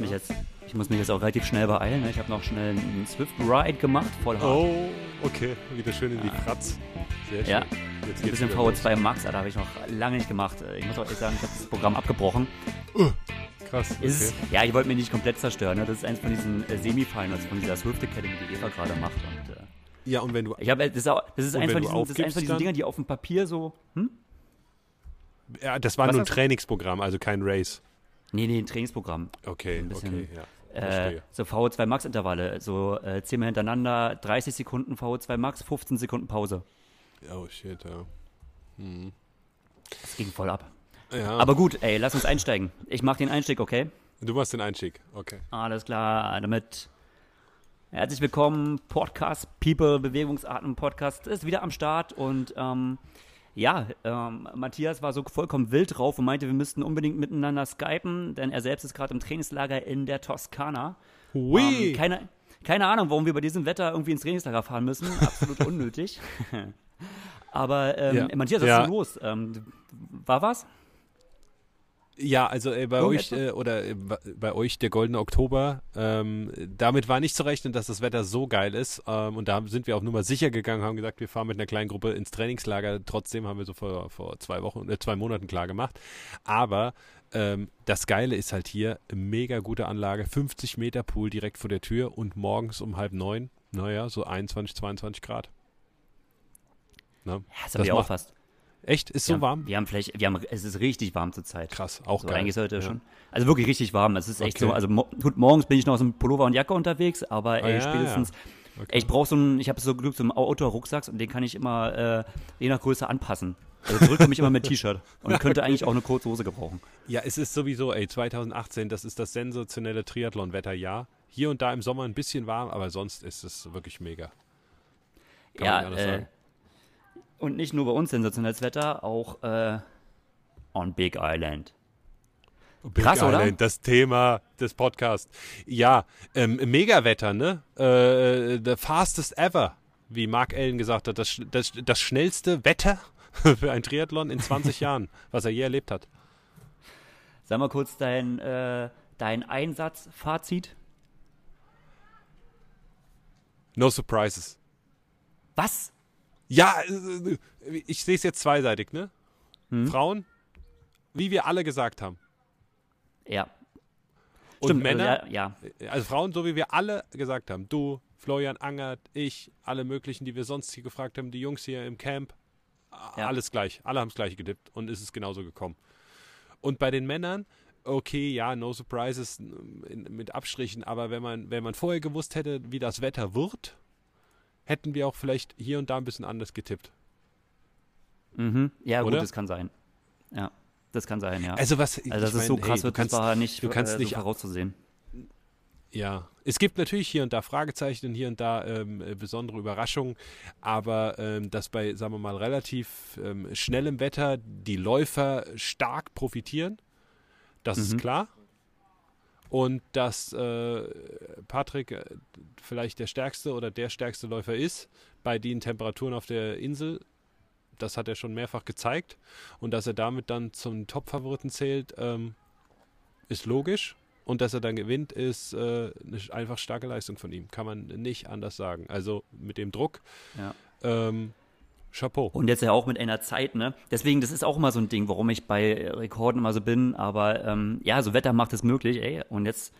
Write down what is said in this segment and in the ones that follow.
mich jetzt, ich muss mich jetzt auch relativ schnell beeilen. Ne? Ich habe noch schnell einen Swift Ride gemacht, voll hart. Oh, okay. Wieder schön in die Fratz. Sehr schön. Ja. Jetzt ein bisschen VO2 Max, da habe ich noch lange nicht gemacht. Ich muss auch ehrlich sagen, ich habe das Programm abgebrochen. Uh, krass. Okay. Ist, ja, ich wollte mich nicht komplett zerstören. Ne? Das ist eins von diesen äh, Semifinals von dieser Swift Academy, die Eva gerade macht. Und, äh, ja, und wenn du. Ich habe, das ist, auch, das ist eins von diesen, das ist eins von diesen Dingern, die auf dem Papier so. Hm? Ja, das war Was nur ein Trainingsprogramm, also kein Race. Nee, nee, ein Trainingsprogramm. Okay, ein bisschen, okay, ja. Äh, so VO2 Max Intervalle, so äh, 10 Mal hintereinander, 30 Sekunden VO2 Max, 15 Sekunden Pause. Oh shit, ja. Hm. Das ging voll ab. Ja. Aber gut, ey, lass uns einsteigen. Ich mach den Einstieg, okay? Du machst den Einstieg, okay. Alles klar, damit herzlich willkommen, Podcast People, Bewegungsarten Podcast ist wieder am Start und ähm, ja, ähm, Matthias war so vollkommen wild drauf und meinte, wir müssten unbedingt miteinander skypen, denn er selbst ist gerade im Trainingslager in der Toskana. Hui. Ähm, keine, keine Ahnung, warum wir bei diesem Wetter irgendwie ins Trainingslager fahren müssen. Absolut unnötig. Aber ähm, ja. Matthias, was ja. ist denn los? Ähm, war was? Ja, also äh, bei euch äh, oder äh, bei euch der goldene Oktober, ähm, damit war nicht zu rechnen, dass das Wetter so geil ist. Ähm, und da sind wir auf Nummer sicher gegangen, haben gesagt, wir fahren mit einer kleinen Gruppe ins Trainingslager. Trotzdem haben wir so vor, vor zwei Wochen, äh, zwei Monaten klar gemacht. Aber ähm, das Geile ist halt hier, mega gute Anlage, 50 Meter Pool direkt vor der Tür und morgens um halb neun, naja, so 21, 22 Grad. Na, ja, das, das haben wir auch fast. Echt? Ist so haben, warm? Wir haben vielleicht, wir haben, es ist richtig warm zurzeit. Krass, auch so, geil. Eigentlich sollte ja. schon. Also wirklich richtig warm. Es ist echt okay. so. Also gut, morgens bin ich noch so mit Pullover und Jacke unterwegs, aber ey, ah, ja, spätestens. Ja. Okay. Ey, ich brauche so einen, ich habe so Glück so einen Outdoor-Rucksack und den kann ich immer äh, je nach Größe anpassen. Also zurück komme ich immer mit T-Shirt und könnte eigentlich auch eine kurze Hose gebrauchen. Ja, es ist sowieso, ey, 2018, das ist das sensationelle Triathlon-Wetterjahr. Hier und da im Sommer ein bisschen warm, aber sonst ist es wirklich mega. Kann ja, äh, sagen. Und nicht nur bei uns sensationelles Wetter, auch äh, on Big Island. Big Krass, Island, oder? das Thema des Podcasts. Ja, ähm, Megawetter, ne? Äh, the fastest ever, wie Mark Allen gesagt hat. Das, das, das schnellste Wetter für ein Triathlon in 20 Jahren, was er je erlebt hat. Sag mal kurz dein, äh, dein Einsatzfazit. No surprises. Was? Ja, äh, ich sehe es jetzt zweiseitig, ne? Hm? Frauen, wie wir alle gesagt haben. Ja. Und Stimmt, Männer, also, ja, ja, also Frauen, so wie wir alle gesagt haben. Du, Florian Angert, ich, alle möglichen, die wir sonst hier gefragt haben, die Jungs hier im Camp, ja. alles gleich. Alle haben es gleich gedippt und ist es genauso gekommen. Und bei den Männern, okay, ja, no surprises mit Abstrichen, aber wenn man, wenn man vorher gewusst hätte, wie das Wetter wird, hätten wir auch vielleicht hier und da ein bisschen anders getippt. Mhm. Ja, Oder? gut, das kann sein. Ja, das kann sein, ja. Also was, also das ist mein, so krass, hey, wird kannst, war nicht, du kannst äh, nicht herauszusehen. Ja, es gibt natürlich hier und da Fragezeichen und hier und da ähm, besondere Überraschungen, aber ähm, dass bei, sagen wir mal, relativ ähm, schnellem Wetter die Läufer stark profitieren, das mhm. ist klar und dass äh, Patrick äh, vielleicht der stärkste oder der stärkste Läufer ist bei den Temperaturen auf der Insel. Das hat er schon mehrfach gezeigt. Und dass er damit dann zum Top-Favoriten zählt, ähm, ist logisch. Und dass er dann gewinnt, ist äh, eine einfach starke Leistung von ihm. Kann man nicht anders sagen. Also mit dem Druck. Ja. Ähm, Chapeau. Und jetzt ja auch mit einer Zeit, ne? Deswegen, das ist auch immer so ein Ding, warum ich bei Rekorden immer so bin. Aber ähm, ja, so Wetter macht es möglich, ey. Und jetzt,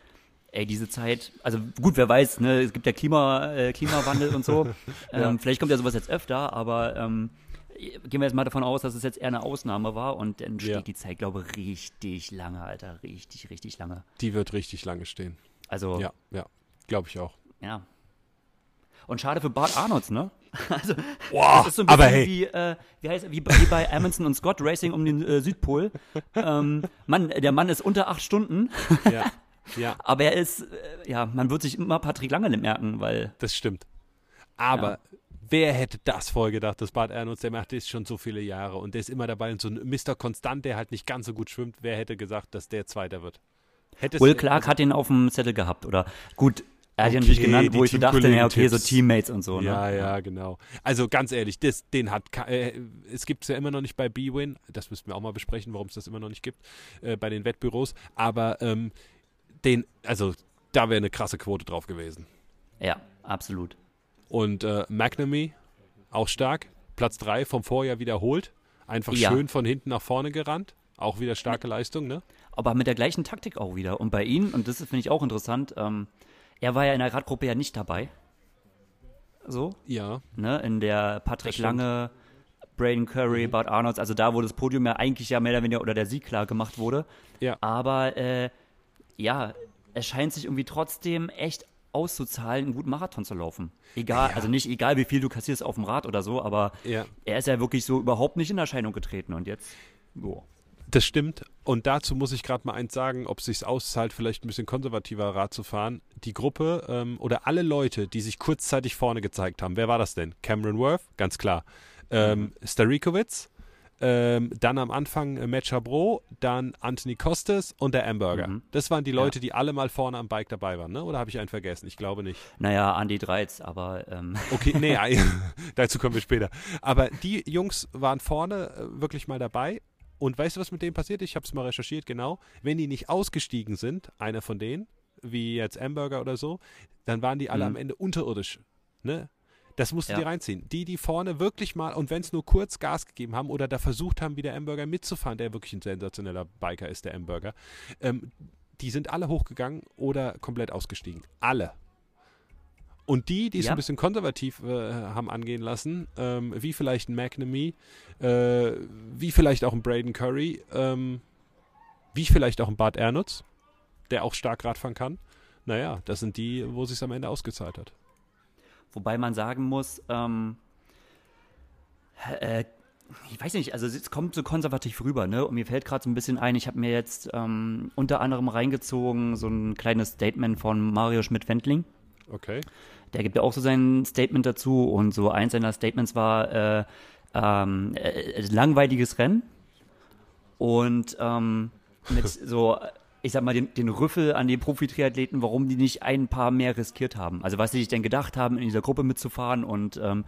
ey, diese Zeit, also gut, wer weiß, ne? Es gibt ja Klima, äh, Klimawandel und so. ja. ähm, vielleicht kommt ja sowas jetzt öfter, aber ähm, gehen wir jetzt mal davon aus, dass es jetzt eher eine Ausnahme war und dann steht ja. die Zeit, glaube ich, richtig lange, Alter. Richtig, richtig lange. Die wird richtig lange stehen. Also. Ja, ja. Glaube ich auch. Ja. Und schade für Bart Arnolds, ne? Also, wow, das ist so ein bisschen aber hey. wie, äh, wie, heißt, wie, wie bei Amundsen und Scott Racing um den äh, Südpol. ähm, Mann, der Mann ist unter acht Stunden. ja, ja. Aber er ist, äh, ja, man wird sich immer Patrick Lange merken, weil. Das stimmt. Aber ja. wer hätte das vorher gedacht, dass Bart Ernst, der macht das schon so viele Jahre und der ist immer dabei und so ein Mr. Konstant, der halt nicht ganz so gut schwimmt, wer hätte gesagt, dass der Zweiter wird? Hättest Will Clark also, hat ihn auf dem Zettel gehabt, oder? Gut, er hat okay, ja natürlich genannt, wo ich so dachte, ja, okay, so Teammates und so. Ne? Ja, ja, genau. Also ganz ehrlich, das, den hat, äh, es gibt es ja immer noch nicht bei B-Win, das müssten wir auch mal besprechen, warum es das immer noch nicht gibt, äh, bei den Wettbüros, aber ähm, Den, also da wäre eine krasse Quote drauf gewesen. Ja, absolut. Und äh, McNamee, auch stark. Platz 3 vom Vorjahr wiederholt. Einfach Ja. schön von hinten nach vorne gerannt. Auch wieder starke Leistung, ne? Aber mit der gleichen Taktik auch wieder. Und bei ihm, und das finde ich auch interessant, ähm, er war ja in der Radgruppe ja nicht dabei. So, Ja. ne? In der Patrick. Lange, Braden Curry, Mhm. Bart Arnolds, also da, wo das Podium ja eigentlich ja mehr oder weniger oder der Sieg klar gemacht wurde. Ja. Aber äh, ja, es scheint sich irgendwie trotzdem echt auszuzahlen, einen guten Marathon zu laufen. Egal, Ja. also nicht egal, wie viel du kassierst auf dem Rad oder so, aber Ja. er ist ja wirklich so überhaupt nicht in Erscheinung getreten und jetzt, jo. Das stimmt. Und dazu muss ich gerade mal eins sagen, ob es sich auszahlt, vielleicht ein bisschen konservativer Rad zu fahren. Die Gruppe ähm, oder alle Leute, die sich kurzzeitig vorne gezeigt haben, wer war das denn? Cameron Worth, ganz klar. Ähm, Starikowitz, ähm, dann am Anfang äh, Matt Chabot, dann Anthony Costes und der Amberger. Mhm. Das waren die Leute, die alle mal vorne am Bike dabei waren, ne? Oder habe ich einen vergessen? Ich glaube nicht. Naja, Andy Dreiz, aber ähm, Okay, nee, dazu kommen wir später. Aber die Jungs waren vorne äh, wirklich mal dabei. Und weißt du, was mit denen passiert? Ich habe es mal recherchiert, genau. Wenn die nicht ausgestiegen sind, einer von denen, wie jetzt Amberger oder so, dann waren die alle Mhm. am Ende unterirdisch. Ne? Das musst du Ja. dir reinziehen. Die, die vorne wirklich mal, und wenn es nur kurz Gas gegeben haben oder da versucht haben, wie der Amberger mitzufahren, der wirklich ein sensationeller Biker ist, der Amberger, ähm, die sind alle hochgegangen oder komplett ausgestiegen. Alle. Und die, die es Ja. ein bisschen konservativ äh, haben angehen lassen, ähm, wie vielleicht ein McNamee, äh, wie vielleicht auch ein Braden Curry, ähm, wie vielleicht auch ein Bart Ernutz, der auch stark Radfahren kann. Naja, das sind die, wo es sich am Ende ausgezahlt hat. wobei man sagen muss, ähm, äh, ich weiß nicht, also es kommt so konservativ rüber, ne? Und mir fällt gerade so ein bisschen ein, ich habe mir jetzt ähm, unter anderem reingezogen, so ein kleines Statement von Mario Schmidt-Wendling. Okay. Der gibt ja auch so sein Statement dazu und so eins seiner Statements war äh, ähm, äh, langweiliges Rennen und ähm, mit so, ich sag mal, den, den Rüffel an die Profi-Triathleten, warum die nicht ein paar mehr riskiert haben. Also was sie sich denn gedacht haben, in dieser Gruppe mitzufahren und ähm,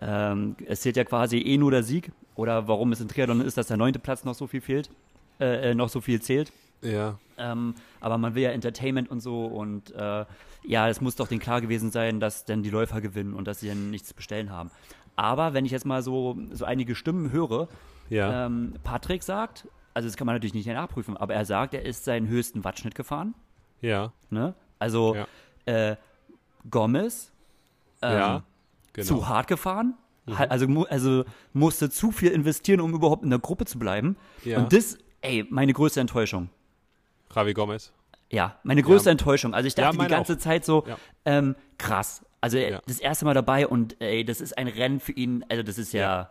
ähm, es zählt ja quasi eh nur der Sieg oder warum es in Triathlon ist, dass der neunte Platz noch so viel fehlt, äh, äh, noch so viel zählt. Ja. Ähm, aber man will ja Entertainment und so und äh, ja, es muss doch denen klar gewesen sein, dass dann die Läufer gewinnen und dass sie dann nichts zu bestellen haben. Aber wenn ich jetzt mal so, so einige Stimmen höre, Ja. ähm, Patrick sagt, also das kann man natürlich nicht nachprüfen, aber er sagt, er ist seinen höchsten Wattschnitt gefahren. ja. Ne? Also Ja. äh, Gomez ähm, ja. Genau. zu hart gefahren. Ha- Also, also musste zu viel investieren, um überhaupt in der Gruppe zu bleiben. Ja. Und das, ey, meine größte Enttäuschung. Javi Gomez. Ja, meine größte Ja. Enttäuschung. Also ich Ja, dachte die meine ganze auch. Zeit so, Ja. ähm, krass. Also äh, Ja. das erste Mal dabei und ey, das ist ein Rennen für ihn, also das ist ja,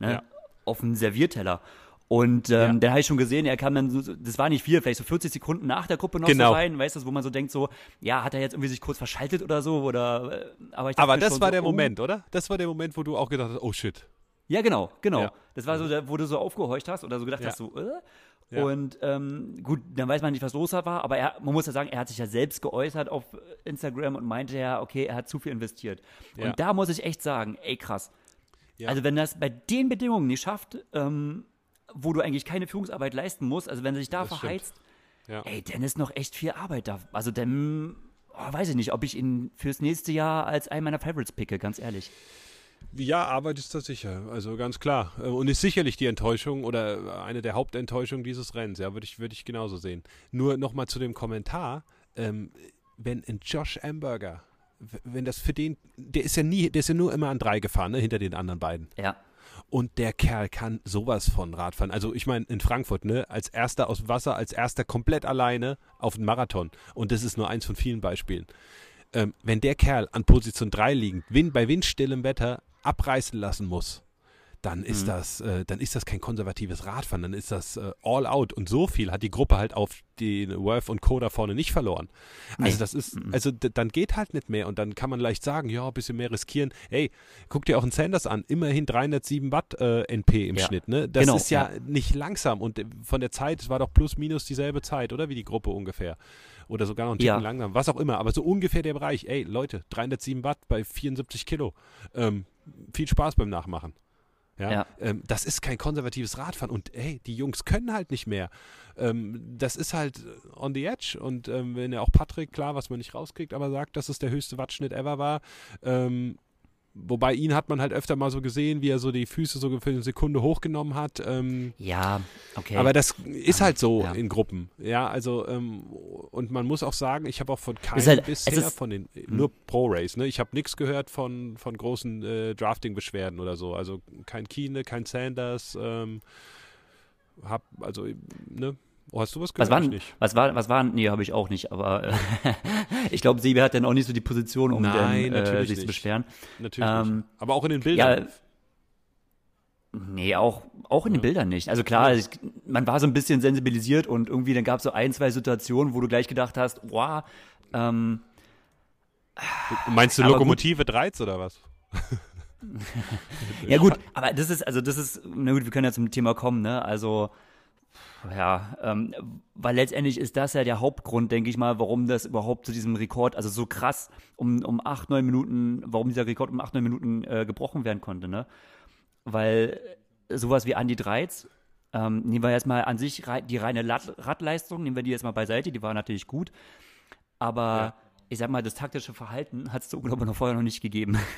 Ne, Ja. auf dem Servierteller. Und ähm, Ja. den habe ich schon gesehen, er kam dann, so, das war nicht viel, vielleicht so 40 Sekunden nach der Gruppe noch Genau. so rein, weißt du, wo man so denkt so, ja, hat er jetzt irgendwie sich kurz verschaltet oder so oder, äh, aber ich dachte Aber das war so, der oh. Moment, oder? Das war der Moment, wo du auch gedacht hast, oh shit. Ja, genau, genau. Ja. Das war so, der, wo du so aufgehorcht hast oder so gedacht Ja. hast, so, äh? Ja. Und ähm, gut, dann weiß man nicht, was los war, aber er, man muss ja sagen, er hat sich ja selbst geäußert auf Instagram und meinte ja, okay, er hat zu viel investiert. Ja. Und da muss ich echt sagen, ey krass. Ja. Also wenn das bei den Bedingungen nicht schafft, ähm, wo du eigentlich keine Führungsarbeit leisten musst, also wenn er sich da Das verheizt, ey, dann ist noch echt viel Arbeit da. Also dann, oh, weiß ich nicht, ob ich ihn fürs nächste Jahr als einen meiner Favorites picke, ganz ehrlich. Ja, Arbeit ist da sicher, also ganz klar. Äh, Und ist sicherlich die Enttäuschung oder eine der Hauptenttäuschungen dieses Rennens, ja, würde ich, würde ich genauso sehen. Nur nochmal zu dem Kommentar, ähm, wenn ein Josh Amberger, wenn das für den, der ist ja nie, der ist ja nur immer an drei gefahren, ne, hinter den anderen beiden. Ja, Und der Kerl kann sowas von Radfahren. Also ich meine, in Frankfurt, ne, als erster aus Wasser, als erster komplett alleine auf den Marathon. Und das ist nur eins von vielen Beispielen. Ähm, wenn der Kerl an Position 3 liegend, Wind, bei windstillem Wetter abreißen lassen muss, dann ist Mhm. das, äh, dann ist das kein konservatives Radfahren, dann ist das äh, all out. Und so viel hat die Gruppe halt auf den Worth und Co. da vorne nicht verloren. Also Nee. das ist, Mhm. also dann geht halt nicht mehr und dann kann man leicht sagen, ja, ein bisschen mehr riskieren. Ey, guck dir auch einen Sanders an, immerhin 307 Watt äh, NP im Ja. Schnitt, ne? Das Genau, ist ja, ja. nicht langsam und äh, von der Zeit, es war doch plus minus dieselbe Zeit, oder? Wie die Gruppe ungefähr. Oder sogar noch ein Ticken Ja. langsam, was auch immer, aber so ungefähr der Bereich. Ey, Leute, 307 Watt bei 74 Kilo. Ähm, viel Spaß beim Nachmachen. Ja, Ja. Ähm, das ist kein konservatives Radfahren und hey, die Jungs können halt nicht mehr. Ähm, das ist halt on the edge und ähm, wenn ja auch Patrick, klar, was man nicht rauskriegt, aber sagt, dass es der höchste Wattschnitt ever war, ähm, wobei ihn hat man halt öfter mal so gesehen, wie er so die Füße so für eine Sekunde hochgenommen hat. Ähm, Ja, okay. aber das ist halt so Ja. in Gruppen. Ja, also ähm, und man muss auch sagen, ich habe auch von keinem halt- bisher ist- von den nur Pro Race, ne? Ich habe nichts gehört von von großen äh, Drafting Beschwerden oder so. Also kein Kine, kein Sanders ähm, hab also ne Oh, hast du was gehört? was war, Ich denn- nicht. was war, was war, nee, habe ich auch nicht, aber äh, ich glaube, Sebi hat dann auch nicht so die Position, um Nein, dann, äh, natürlich sich zu nicht. beschweren. Natürlich ähm, nicht. Aber auch in den Bildern. Nee, auch, auch in den Bildern nicht. Also klar, ich, man war so ein bisschen sensibilisiert und irgendwie dann gab es so ein, zwei Situationen, wo du gleich gedacht hast, wow, ähm, Meinst du Lokomotive 13 oder was? ja gut, aber das ist, also das ist, na gut, wir können ja zum Thema kommen, ne, also, ja, ähm, weil letztendlich ist das ja der Hauptgrund, denke ich mal, warum das überhaupt zu diesem Rekord, also so krass um, um acht, neun Minuten, warum dieser Rekord um acht, neun Minuten äh, gebrochen werden konnte, ne, weil sowas wie Andy Dreiz, ähm, nehmen wir erstmal an sich die reine Radleistung, nehmen wir die jetzt mal beiseite, die war natürlich gut, aber Ja. ich sag mal, das taktische Verhalten hat es so, glaube ich, noch vorher noch nicht gegeben.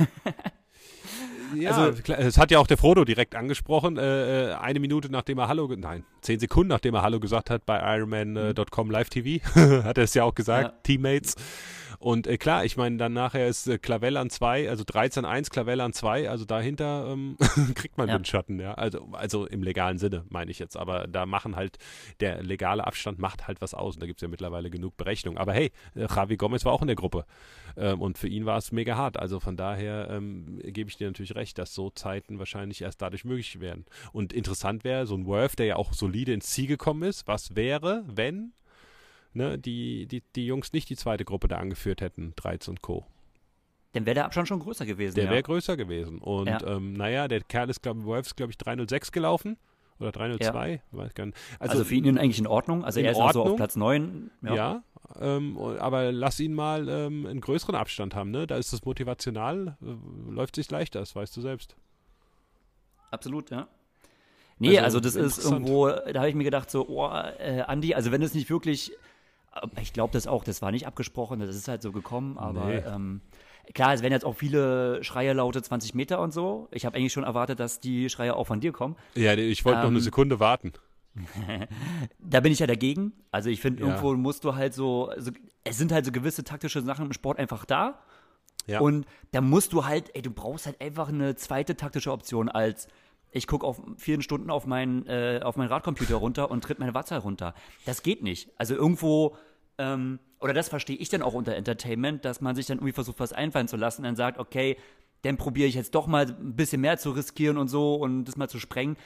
Ja, Also- das hat ja auch der Frodo direkt angesprochen. Äh, äh, eine Minute nachdem er Hallo, nein, zehn Sekunden nachdem er Hallo gesagt hat bei Ironman.com Live TV, hat er es ja auch gesagt, Ja. Teammates. Und äh, klar, ich meine, dann nachher ist äh, Clavel an 2, also 13 1, Clavel an 2, also dahinter ähm, kriegt man Ja. Windschatten, ja. Also, also im legalen Sinne, meine ich jetzt. Aber da machen halt, der legale Abstand macht halt was aus. Und da gibt es ja mittlerweile genug Berechnungen. Aber hey, äh, Javi Gomez war auch in der Gruppe. Ähm, und für ihn war es mega hart. Also von daher ähm, gebe ich dir natürlich recht, dass so Zeiten wahrscheinlich erst dadurch möglich werden. Und interessant wäre, so ein Worth, der ja auch solide ins Ziel gekommen ist, was wäre, wenn ne, die, die, die Jungs nicht die zweite Gruppe da angeführt hätten, Dreiz und Co. Dann wäre der Abstand schon größer gewesen. Der ja. wäre größer gewesen. Und Ja. ähm, naja, der Kerl ist, glaube ich, glaube ich, 306 gelaufen. Oder 302, weiß gar nicht. Also, für ihn eigentlich in Ordnung. Also er ist noch so Ordnung. auf Platz 9. Ja, ähm, aber lass ihn mal ähm, einen größeren Abstand haben, ne? Da ist es motivational, äh, läuft sich leichter, das weißt du selbst. Absolut, ja. Nee, Also, also, das ist irgendwo, da habe ich mir gedacht, so, oh, äh, Andi, also wenn es nicht wirklich, ich glaube das auch, das war nicht abgesprochen, das ist halt so gekommen, aber Nee. ähm, klar, es werden jetzt auch viele Schreie laute 20 Meter und so. Ich habe eigentlich schon erwartet, dass die Schreie auch von dir kommen. Ja, ich wollte noch eine Ähm, Sekunde warten. Da bin ich ja dagegen. Also ich finde, Ja. irgendwo musst du halt so, so, es sind halt so gewisse taktische Sachen im Sport einfach da. Ja. Und da musst du halt, ey, du brauchst halt einfach eine zweite taktische Option als ich gucke auf vielen Stunden auf meinen äh, auf meinen Radcomputer runter und tritt meine Wattzahl runter. Das geht nicht. Also irgendwo ähm, oder das verstehe ich dann auch unter Entertainment, dass man sich dann irgendwie versucht, was einfallen zu lassen und dann sagt, okay, dann probiere ich jetzt doch mal ein bisschen mehr zu riskieren und so und das mal zu sprengen.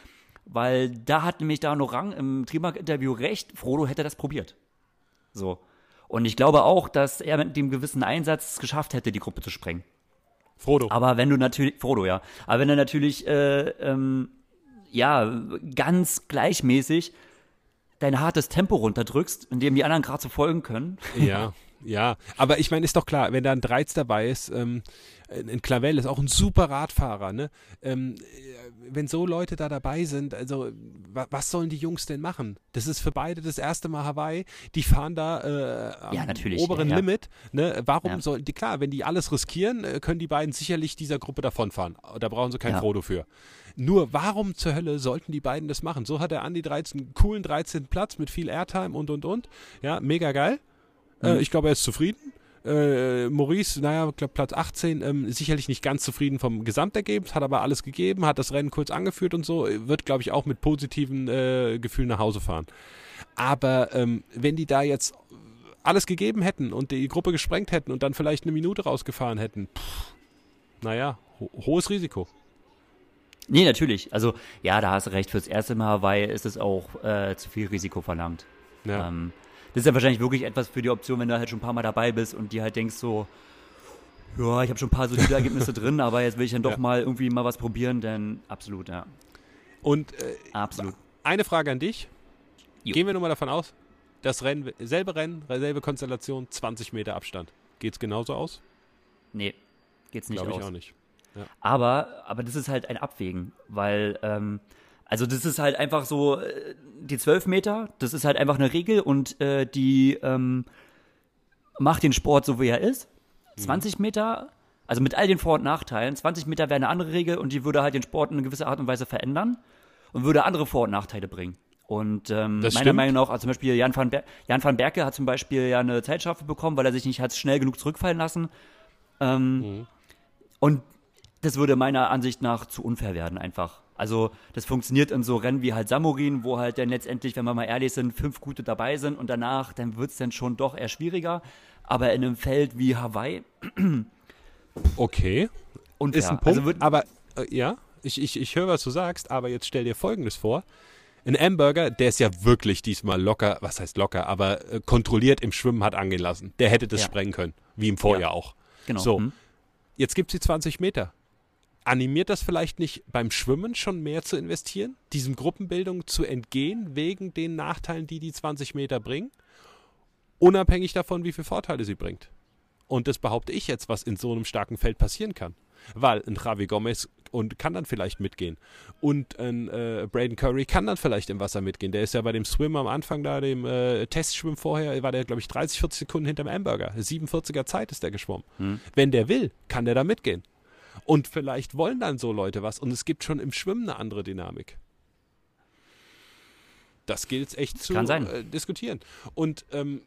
Weil da hat nämlich da noch Rang im Trimark-Interview recht, Frodo hätte das probiert. So. Und ich glaube auch, dass er mit dem gewissen Einsatz es geschafft hätte, die Gruppe zu sprengen. Frodo. Aber wenn du natürlich, Frodo, ja, aber wenn du natürlich, äh, ähm, ja, ganz gleichmäßig dein hartes Tempo runterdrückst, in dem die anderen gerade so folgen können. Ja, ja. Aber ich meine, ist doch klar, wenn da ein Dreiz dabei ist, ähm, ein Clavel ist auch ein super Radfahrer, ne? Ähm, äh, wenn so Leute da dabei sind, also wa was sollen die Jungs denn machen? Das ist für beide das erste Mal Hawaii. Die fahren da äh, am Ja, natürlich, oberen ja, ja. Limit. Ne? Warum sollen die, klar, wenn die alles riskieren, äh, können die beiden sicherlich dieser Gruppe davonfahren. Da brauchen sie kein. Frodo für. Nur warum zur Hölle sollten die beiden das machen? So hat der Andi 13 einen coolen 13. Platz mit viel Airtime und und und. Ja, mega geil. Äh, Mhm. ich glaube, er ist zufrieden. Äh, Maurice, naja, ich glaube Platz 18, ähm, sicherlich nicht ganz zufrieden vom Gesamtergebnis, hat aber alles gegeben, hat das Rennen kurz angeführt und so, wird, glaube ich, auch mit positiven äh, Gefühlen nach Hause fahren. Aber ähm, wenn die da jetzt alles gegeben hätten und die Gruppe gesprengt hätten und dann vielleicht eine Minute rausgefahren hätten, pff, naja, ho hohes Risiko. Nee, natürlich. Also, ja, da hast du recht. Fürs erste Mal Hawaii ist es auch äh, zu viel Risiko verlangt. Ja. Ähm, das ist ja wahrscheinlich wirklich etwas für die Option, wenn du halt schon ein paar Mal dabei bist und dir halt denkst so, ja, ich habe schon ein paar solide Ergebnisse drin, aber jetzt will ich dann doch Ja. mal irgendwie mal was probieren, denn absolut, ja. Und äh, Absolut. eine Frage an dich. Jo. Gehen wir nur mal davon aus, das Rennen, selbe Rennen, selbe Konstellation, 20 Meter Abstand. Geht's genauso aus? Nee, geht's nicht Glaube ich aus. auch nicht. Ja. Aber, aber das ist halt ein Abwägen, weil, ähm, also das ist halt einfach so, äh, die 12 Meter, das ist halt einfach eine Regel und äh, die ähm, macht den Sport so, wie er ist. 20 mhm. Meter, also mit all den Vor- und Nachteilen, 20 Meter wäre eine andere Regel und die würde halt den Sport in eine gewisse Art und Weise verändern und würde andere Vor- und Nachteile bringen. Und ähm, meiner stimmt. Meinung nach, also zum Beispiel Jan van, Ber Jan van Berke hat zum Beispiel ja eine Zeitstrafe bekommen, weil er sich nicht hat schnell genug zurückfallen lassen. Ähm, mhm. Und das würde meiner Ansicht nach zu unfair werden einfach. Also das funktioniert in so Rennen wie halt Samurin, wo halt dann letztendlich, wenn wir mal ehrlich sind, fünf gute dabei sind und danach, dann wird es dann schon doch eher schwieriger. Aber in einem Feld wie Hawaii. okay. Unfair. Ist ein Punkt, also aber äh, ja, ich, ich, ich höre, was du sagst, aber jetzt stell dir Folgendes vor. Ein Hamburger, der ist ja wirklich diesmal locker, was heißt locker, aber äh, kontrolliert im Schwimmen hat angehen lassen. Der hätte das ja. sprengen können, wie im Vorjahr ja. auch. Genau. So, hm. jetzt gibt es die 20 Meter animiert das vielleicht nicht beim Schwimmen schon mehr zu investieren, diesem Gruppenbildung zu entgehen, wegen den Nachteilen, die die 20 Meter bringen, unabhängig davon, wie viele Vorteile sie bringt. Und das behaupte ich jetzt, was in so einem starken Feld passieren kann. Weil ein Javi Gomez und kann dann vielleicht mitgehen. Und ein äh, Braden Curry kann dann vielleicht im Wasser mitgehen. Der ist ja bei dem Swim am Anfang da, dem äh, Testschwimmen vorher, war der, glaube ich, 30, 40 Sekunden hinterm Hamburger. 47er Zeit ist der geschwommen. Hm. Wenn der will, kann der da mitgehen. Und vielleicht wollen dann so Leute was und es gibt schon im Schwimmen eine andere Dynamik. Das gilt es echt zu äh, diskutieren. Und ähm,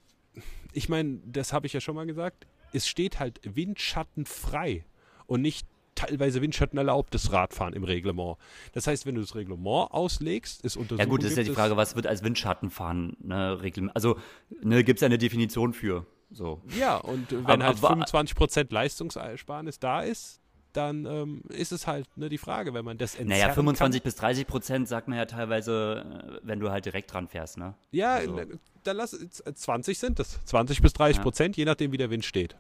ich meine, das habe ich ja schon mal gesagt, es steht halt windschattenfrei und nicht teilweise Windschatten erlaubt, das Radfahren im Reglement. Das heißt, wenn du das Reglement auslegst, ist untersucht. Ja gut, das ist ja die Frage, was wird als Windschattenfahren ne, Reglement? Also ne, gibt es eine Definition für. So. Ja, und wenn aber, halt 25% Leistungsersparnis da ist, dann ähm, ist es halt ne, die Frage, wenn man das entzerren Naja, 25 kann. bis 30 Prozent sagt man ja teilweise, äh, wenn du halt direkt dran fährst, ne? Ja, also. Ne, dann lass 20 sind es. 20 bis 30 Prozent, ja. je nachdem, wie der Wind steht.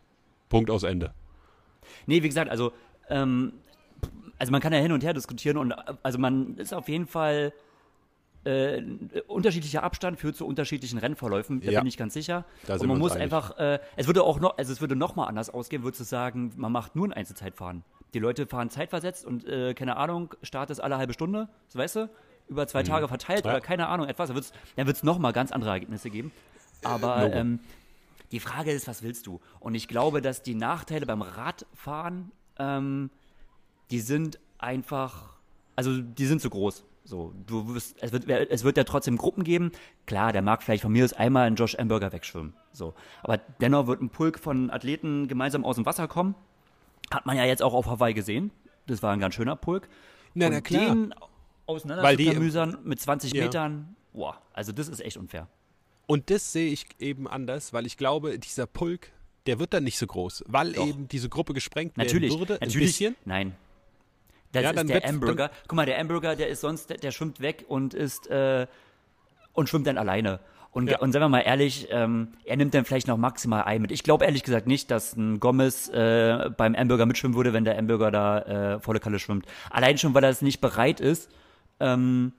Punkt aus Ende. Nee, wie gesagt, also, ähm, also man kann ja hin und her diskutieren und also man ist auf jeden Fall äh, unterschiedlicher Abstand führt zu unterschiedlichen Rennverläufen, da ja. bin ich ganz sicher. Und man muss einig. einfach, äh, es würde auch noch, also es würde noch mal anders ausgehen, würdest du sagen, man macht nur ein Einzelzeitfahren. Die Leute fahren zeitversetzt und äh, keine Ahnung, Start ist alle halbe Stunde, so weißt du, über zwei mhm. Tage verteilt ja. oder keine Ahnung, etwas, dann wird es noch mal ganz andere Ergebnisse geben. Aber ähm, die Frage ist, was willst du? Und ich glaube, dass die Nachteile beim Radfahren, ähm, die sind einfach, also die sind zu groß. So, du wirst, es wird, es wird ja trotzdem Gruppen geben. Klar, der mag vielleicht von mir aus einmal einen Josh Amberger wegschwimmen. So, aber dennoch wird ein Pulk von Athleten gemeinsam aus dem Wasser kommen. Hat man ja jetzt auch auf Hawaii gesehen. Das war ein ganz schöner Pulk. Na, na klar. Den auseinander mit 20 ja. Metern, boah, also das ist echt unfair. Und das sehe ich eben anders, weil ich glaube, dieser Pulk, der wird dann nicht so groß, weil Doch. eben diese Gruppe gesprengt natürlich, werden würde. Natürlich, nein, das ja, ist der Hamburger. Guck mal, der Hamburger, der ist sonst, der, der schwimmt weg und ist äh, und schwimmt dann alleine. Und, ja. und sagen wir mal ehrlich, ähm, er nimmt dann vielleicht noch maximal ein mit. Ich glaube ehrlich gesagt nicht, dass ein Gomez äh, beim Hamburger mitschwimmen würde, wenn der Hamburger da äh, volle Kalle schwimmt. Allein schon, weil er es nicht bereit ist. Ähm,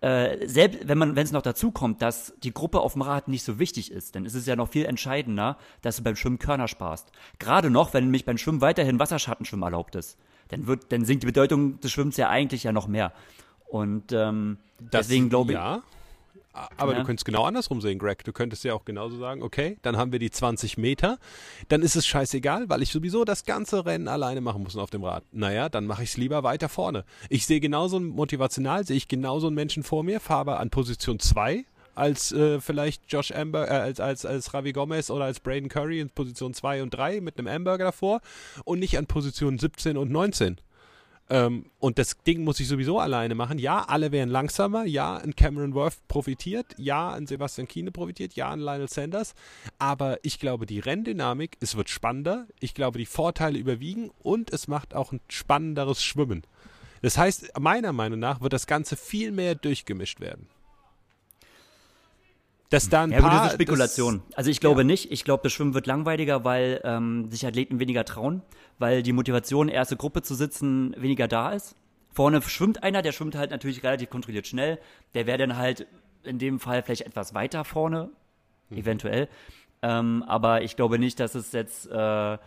äh, selbst wenn man, wenn es noch dazu kommt, dass die Gruppe auf dem Rad nicht so wichtig ist, dann ist es ja noch viel entscheidender, dass du beim Schwimmen Körner sparst. Gerade noch, wenn nämlich beim Schwimmen weiterhin Wasserschattenschwimmen erlaubt ist dann wird, dann sinkt die Bedeutung des Schwimmens ja eigentlich ja noch mehr. Und ähm, das, deswegen glaube ich. Ja. Aber ja. du könntest genau andersrum sehen, Greg. Du könntest ja auch genauso sagen, okay, dann haben wir die 20 Meter, dann ist es scheißegal, weil ich sowieso das ganze Rennen alleine machen muss auf dem Rad. Naja, dann mache ich es lieber weiter vorne. Ich sehe genauso motivational, sehe ich genauso einen Menschen vor mir, fahre an Position 2 als äh, vielleicht Josh Amber, äh, als, als, als Ravi Gomez oder als Braden Curry in Position 2 und 3 mit einem Amberger davor und nicht an Position 17 und 19. Ähm, und das Ding muss ich sowieso alleine machen. Ja, alle wären langsamer. Ja, ein Cameron Worth profitiert. Ja, ein Sebastian Kiene profitiert. Ja, ein Lionel Sanders. Aber ich glaube, die Renndynamik, es wird spannender. Ich glaube, die Vorteile überwiegen und es macht auch ein spannenderes Schwimmen. Das heißt, meiner Meinung nach wird das Ganze viel mehr durchgemischt werden. Dass da ein ja, paar, gut, das ist Spekulation. Das, also ich glaube ja. nicht. Ich glaube, das Schwimmen wird langweiliger, weil ähm, sich Athleten weniger trauen, weil die Motivation, erste Gruppe zu sitzen, weniger da ist. Vorne schwimmt einer, der schwimmt halt natürlich relativ kontrolliert schnell. Der wäre dann halt in dem Fall vielleicht etwas weiter vorne, mhm. eventuell. Ähm, aber ich glaube nicht, dass es jetzt, äh,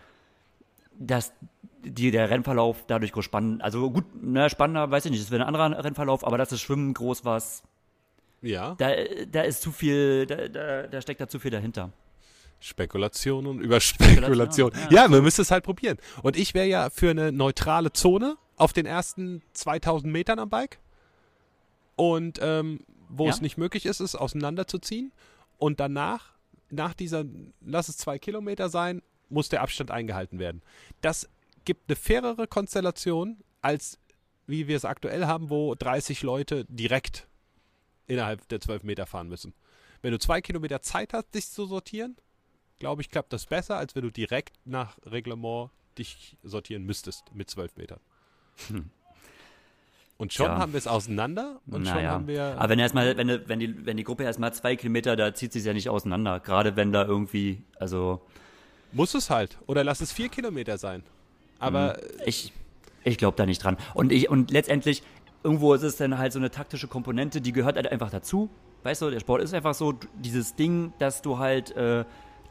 dass die, der Rennverlauf dadurch groß spannend. Also gut, na, spannender, weiß ich nicht, es wäre ein anderer Rennverlauf, aber dass das Schwimmen groß was. Ja. Da, da ist zu viel, da, da, da steckt da zu viel dahinter. Spekulationen über Spekulation. Spekulation, Ja, man müsste es halt probieren. Und ich wäre ja für eine neutrale Zone auf den ersten 2000 Metern am Bike. Und ähm, wo Ja. es nicht möglich ist, es auseinanderzuziehen. Und danach, nach dieser, lass es zwei Kilometer sein, muss der Abstand eingehalten werden. Das gibt eine fairere Konstellation, als wie wir es aktuell haben, wo 30 Leute direkt innerhalb der 12 Meter fahren müssen. Wenn du zwei Kilometer Zeit hast, dich zu sortieren, glaube ich, klappt das besser, als wenn du direkt nach Reglement dich sortieren müsstest mit 12 Metern. Und schon Tja. haben wir es auseinander und schon Naja. haben wir. Aber wenn erstmal, wenn, wenn die, wenn die Gruppe erstmal zwei Kilometer, da zieht sich ja nicht auseinander. Gerade wenn da irgendwie, also muss es halt. Oder lass es vier Kilometer sein. Aber ich, ich glaube da nicht dran. Und ich, und letztendlich, irgendwo ist es dann halt so eine taktische Komponente, die gehört halt einfach dazu. Weißt du, der Sport ist einfach so, dieses Ding, dass du halt äh,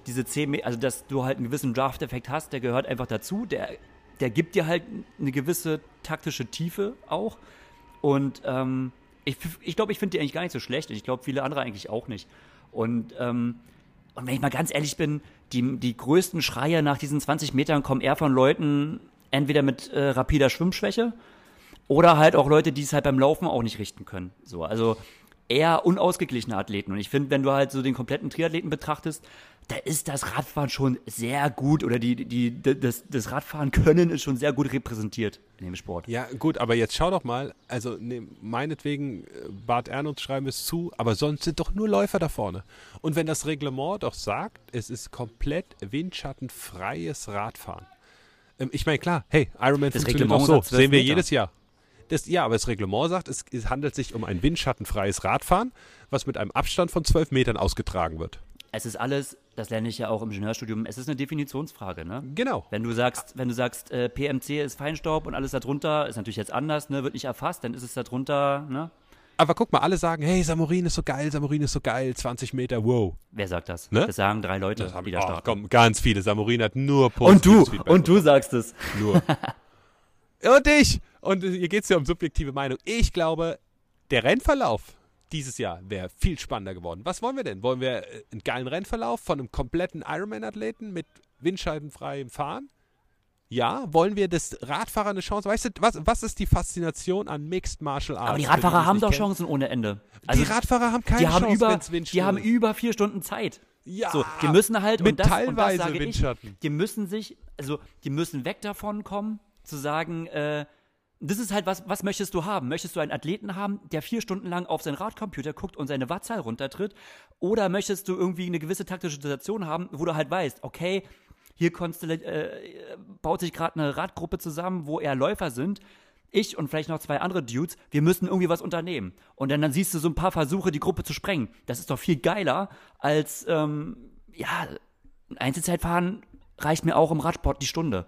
diese 10 Meter, also dass du halt einen gewissen Draft-Effekt hast, der gehört einfach dazu. Der, der gibt dir halt eine gewisse taktische Tiefe auch. Und ähm, ich glaube, ich, glaub, ich finde die eigentlich gar nicht so schlecht. Und ich glaube, viele andere eigentlich auch nicht. Und, ähm, und wenn ich mal ganz ehrlich bin, die, die größten Schreie nach diesen 20 Metern kommen eher von Leuten, entweder mit äh, rapider Schwimmschwäche oder halt auch Leute, die es halt beim Laufen auch nicht richten können. So, also eher unausgeglichene Athleten. Und ich finde, wenn du halt so den kompletten Triathleten betrachtest, da ist das Radfahren schon sehr gut oder die, die, das, das Radfahren können ist schon sehr gut repräsentiert in dem Sport. Ja, gut, aber jetzt schau doch mal, also ne, meinetwegen, äh, Bart Ernst schreiben es zu, aber sonst sind doch nur Läufer da vorne. Und wenn das Reglement doch sagt, es ist komplett windschattenfreies Radfahren. Ähm, ich meine, klar, hey, Ironman Das funktioniert Reglement auch so, sagt 12 sehen wir Meter. jedes Jahr. Das, ja, aber das Reglement sagt, es, es handelt sich um ein windschattenfreies Radfahren, was mit einem Abstand von 12 Metern ausgetragen wird. Es ist alles, das lerne ich ja auch im Ingenieurstudium, es ist eine Definitionsfrage, ne? Genau. Wenn du sagst, wenn du sagst, äh, PMC ist Feinstaub und alles darunter, ist natürlich jetzt anders, ne, wird nicht erfasst, dann ist es darunter, ne? Aber guck mal, alle sagen, hey, Samurin ist so geil, Samurin ist so geil, 20 Meter, wow. Wer sagt das? Ne? Das sagen drei Leute, Das haben die da oh, starten. komm, ganz viele. Samurin hat nur Und du, positives Feedback und du sagst es. Nur. und ich. Und hier geht es ja um subjektive Meinung. Ich glaube, der Rennverlauf dieses Jahr wäre viel spannender geworden. Was wollen wir denn? Wollen wir äh, einen geilen Rennverlauf von einem kompletten Ironman-Athleten mit windscheidenfreiem Fahren? Ja. Wollen wir das Radfahrer eine Chance? Weißt du, was, was ist die Faszination an Mixed Martial Arts? Aber die Radfahrer haben doch? Chancen ohne Ende. die Radfahrer haben keine die haben Chance, über, windstill die haben über vier Stunden Zeit. Ja, So, die müssen halt mit und das, und das teilweise sage ich, Windschatten. die müssen sich, also die müssen weg davon kommen, zu sagen, äh, das ist halt was, was möchtest du haben? Möchtest du einen Athleten haben, der vier Stunden lang auf seinen Radcomputer guckt und seine Wattzahl runtertritt? Oder möchtest du irgendwie eine gewisse taktische Situation haben, wo du halt weißt, okay, hier äh, baut sich gerade eine Radgruppe zusammen, wo eher Läufer sind. Ich und vielleicht noch zwei andere Dudes, wir müssen irgendwie was unternehmen. Und dann, dann siehst du so ein paar Versuche, die Gruppe zu sprengen. Das ist doch viel geiler als, ähm, ja, ein Einzelzeitfahren reicht mir auch im Radsport die Stunde.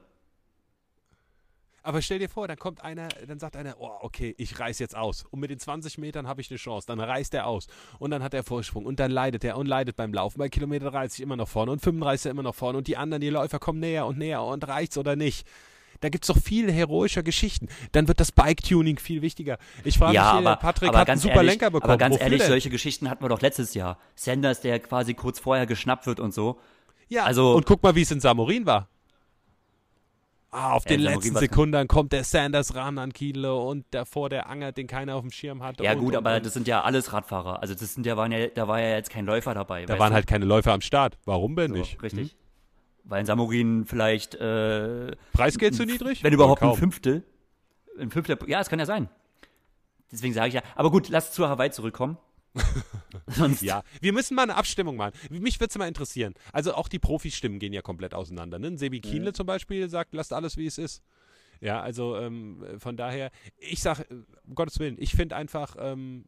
Aber stell dir vor, dann kommt einer, dann sagt einer, oh, okay, ich reiß jetzt aus. Und mit den 20 Metern habe ich eine Chance. Dann reißt er aus. Und dann hat er Vorsprung. Und dann leidet er und leidet beim Laufen. Bei Kilometer 30 immer noch vorne und 35 immer noch vorne. Und die anderen, die Läufer kommen näher und näher. Und reicht's oder nicht? Da gibt's doch viele heroische Geschichten. Dann wird das Bike-Tuning viel wichtiger. Ich frage ja, mich, hier, aber, Patrick aber hat einen super ehrlich, Lenker bekommen. Aber ganz Wofür ehrlich, denn? solche Geschichten hatten wir doch letztes Jahr. Sanders, der quasi kurz vorher geschnappt wird und so. ja, also- und guck mal, wie es in Samorin war. Ah, auf Ja, den letzten Sekunden kommt der Sanders ran an Kiele und davor der Anger, den keiner auf dem Schirm hatte. Ja und, gut, und, aber und. das sind ja alles Radfahrer. Also das sind ja, waren ja, da war ja jetzt kein Läufer dabei. Da waren du? halt keine Läufer am Start. Warum denn so, nicht? Hm? Richtig. Weil ein Samurin vielleicht, äh, Preisgeld zu niedrig? wenn überhaupt ein. Fünftel. Ein Fünftel, ja, es kann ja sein. Deswegen sage ich ja. Aber gut, lass zu Hawaii zurückkommen. Sonst, Ja, wir müssen mal eine Abstimmung machen. Mich würde es mal interessieren. Also auch die Profistimmen gehen ja komplett auseinander. Ne? Sebi Kienle zum Beispiel sagt, lasst alles wie es ist. Ja, also ähm, von daher, ich sage, um Gottes Willen, ich finde einfach, ähm,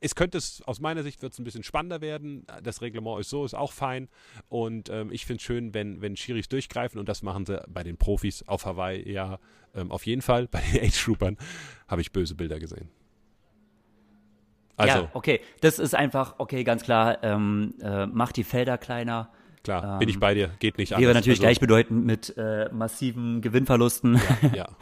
es könnte es, aus meiner Sicht wird es ein bisschen spannender werden. Das Reglement ist so, ist auch fein. Und ähm, ich finde es schön, wenn, wenn Schiris durchgreifen und das machen sie bei den Profis auf Hawaii ja ähm, auf jeden Fall. Bei den Age-Troopern habe ich böse Bilder gesehen. Also, ja, okay. Das ist einfach, okay, ganz klar, ähm, äh, mach die Felder kleiner. klar, bin ich bei dir, geht nicht Wäre anders. natürlich also, gleichbedeutend mit äh, massiven Gewinnverlusten. Ja.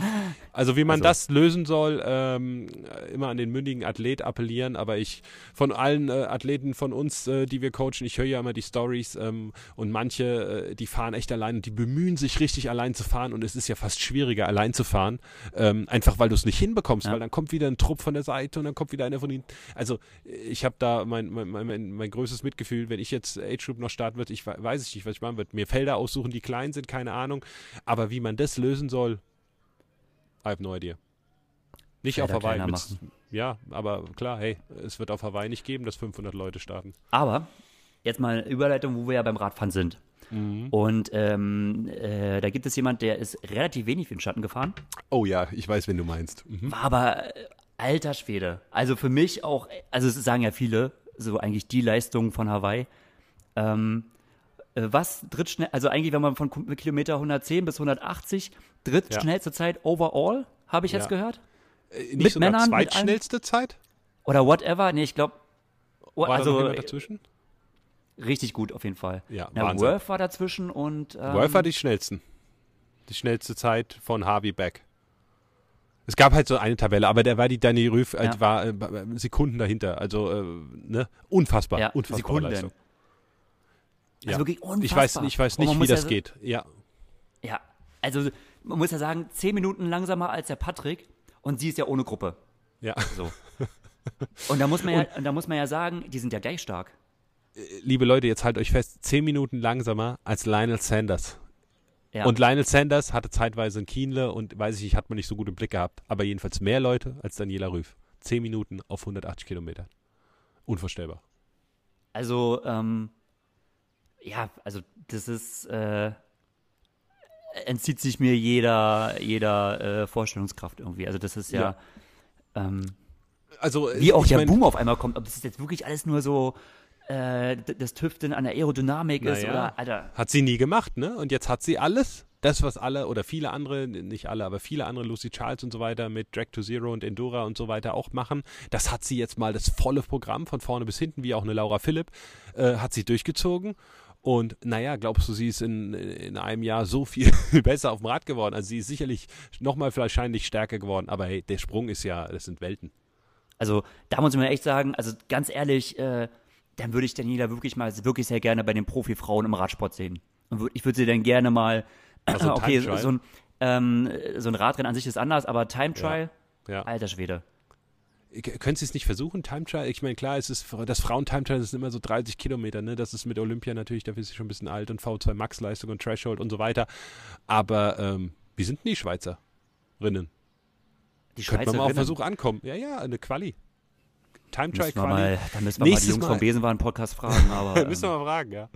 Also wie man Also- das lösen soll, ähm, immer an den mündigen Athlet appellieren, aber ich von allen äh, Athleten von uns, äh, die wir coachen, ich höre ja immer die Stories ähm, und manche, äh, die fahren echt allein und die bemühen sich richtig allein zu fahren und es ist ja fast schwieriger allein zu fahren, ähm, einfach weil du es nicht hinbekommst, Ja. weil dann kommt wieder ein Trupp von der Seite und dann kommt wieder einer von ihnen. Also ich habe da mein, mein, mein, mein, größtes Mitgefühl, wenn ich jetzt Age Group noch starten würde, ich we- weiß ich nicht, was ich machen würde. Mir Felder aussuchen, die klein sind, keine Ahnung, aber wie man das lösen soll, I have no idea. Nicht Felder auf Hawaii. Mit, ja, aber klar, hey, es wird auf Hawaii nicht geben, dass 500 Leute starten. Aber jetzt mal eine Überleitung, wo wir ja beim Radfahren sind. Mhm. Und ähm, äh, da gibt es jemand, der ist relativ wenig für den Schatten gefahren, Oh ja, ich weiß, wen du meinst. Mhm. war aber äh, alter Schwede. Also für mich auch, also es sagen ja viele, so eigentlich die Leistung von Hawaii. Ähm, äh, was drittschnell, also eigentlich, wenn man von Kilometer 110 bis 180, drittschnellste Zeit overall, habe ich Ja. jetzt gehört? Äh, nicht Mit sogar Männern, mit zweitschnellste Zeit? Oder whatever, nee, ich glaube, War also dazwischen? richtig gut auf jeden Fall. Ja, Na, Wahnsinn. Worth war dazwischen und ähm, Wolf war die schnellsten. Die schnellste Zeit von Harvey Beck. Es gab halt so eine Tabelle, aber der war die Danny Rüff, äh, Ja. war äh, Sekunden dahinter. Also, äh, ne? Unfassbar. Ja, unfassbare Sekunden. Leistung. Also wirklich unfassbar. Ich weiß, ich weiß Und nicht, wie ja das so- geht. Ja, Ja, also man muss ja sagen, zehn Minuten langsamer als der Patrick und sie ist ja ohne Gruppe. ja. So. Und da muss man ja, da muss man ja sagen, die sind ja gleich stark. Liebe Leute, jetzt halt euch fest, zehn Minuten langsamer als Lionel Sanders. Ja. Und Lionel Sanders hatte zeitweise einen Kienle und weiß ich nicht, hat man nicht so gut im Blick gehabt. Aber jedenfalls mehr Leute als Daniela Rüff. Zehn Minuten auf 180 Kilometer. Unvorstellbar. also, ähm, ja, also das ist, äh, entzieht sich mir jeder, jeder äh, Vorstellungskraft irgendwie. Also das ist ja, Ähm, Also, wie auch der mein, Boom auf einmal kommt. Ob das ist jetzt wirklich alles nur so äh, das Tüfteln an der Aerodynamik ist Naja. oder, Alter, Hat sie nie gemacht, ne? Und jetzt hat sie alles. Das, was alle oder viele andere, nicht alle, aber viele andere, Lucy Charles und so weiter, mit Drag to Zero und Endura und so weiter auch machen. Das hat sie jetzt mal das volle Programm von vorne bis hinten, wie auch eine Laura Philipp, äh, hat sie durchgezogen. Und naja, glaubst du, sie ist in, in einem Jahr so viel besser auf dem Rad geworden? Also sie ist sicherlich nochmal wahrscheinlich stärker geworden, aber hey, der Sprung ist ja, das sind Welten. Also da muss man echt sagen, also ganz ehrlich, äh, dann würde ich Daniela wirklich mal wirklich sehr gerne bei den Profifrauen im Radsport sehen. Und ich würde sie dann gerne mal, Also okay, so ein, ähm, so ein Radrennen an sich ist anders, aber Time Trial, Ja. alter Schwede. Können Sie es nicht versuchen, Time Trial? Ich meine, klar, es ist das Frauen-Time Trial ist immer so 30 Kilometer, ne? Das ist mit Olympia natürlich, dafür ist sie schon ein bisschen alt und V2 Max-Leistung und Threshold und so weiter. Aber ähm, wie sind denn die Schweizerinnen? Die Könnte man mal auf Schweizerinnen, Versuch ankommen. Ja, ja, eine Quali. Time Trial Quali. mal, da müssen wir mal die Nächstes Jungs Mal. vom Besenwagen-Podcast fragen, aber ähm, Müssen wir mal fragen, ja.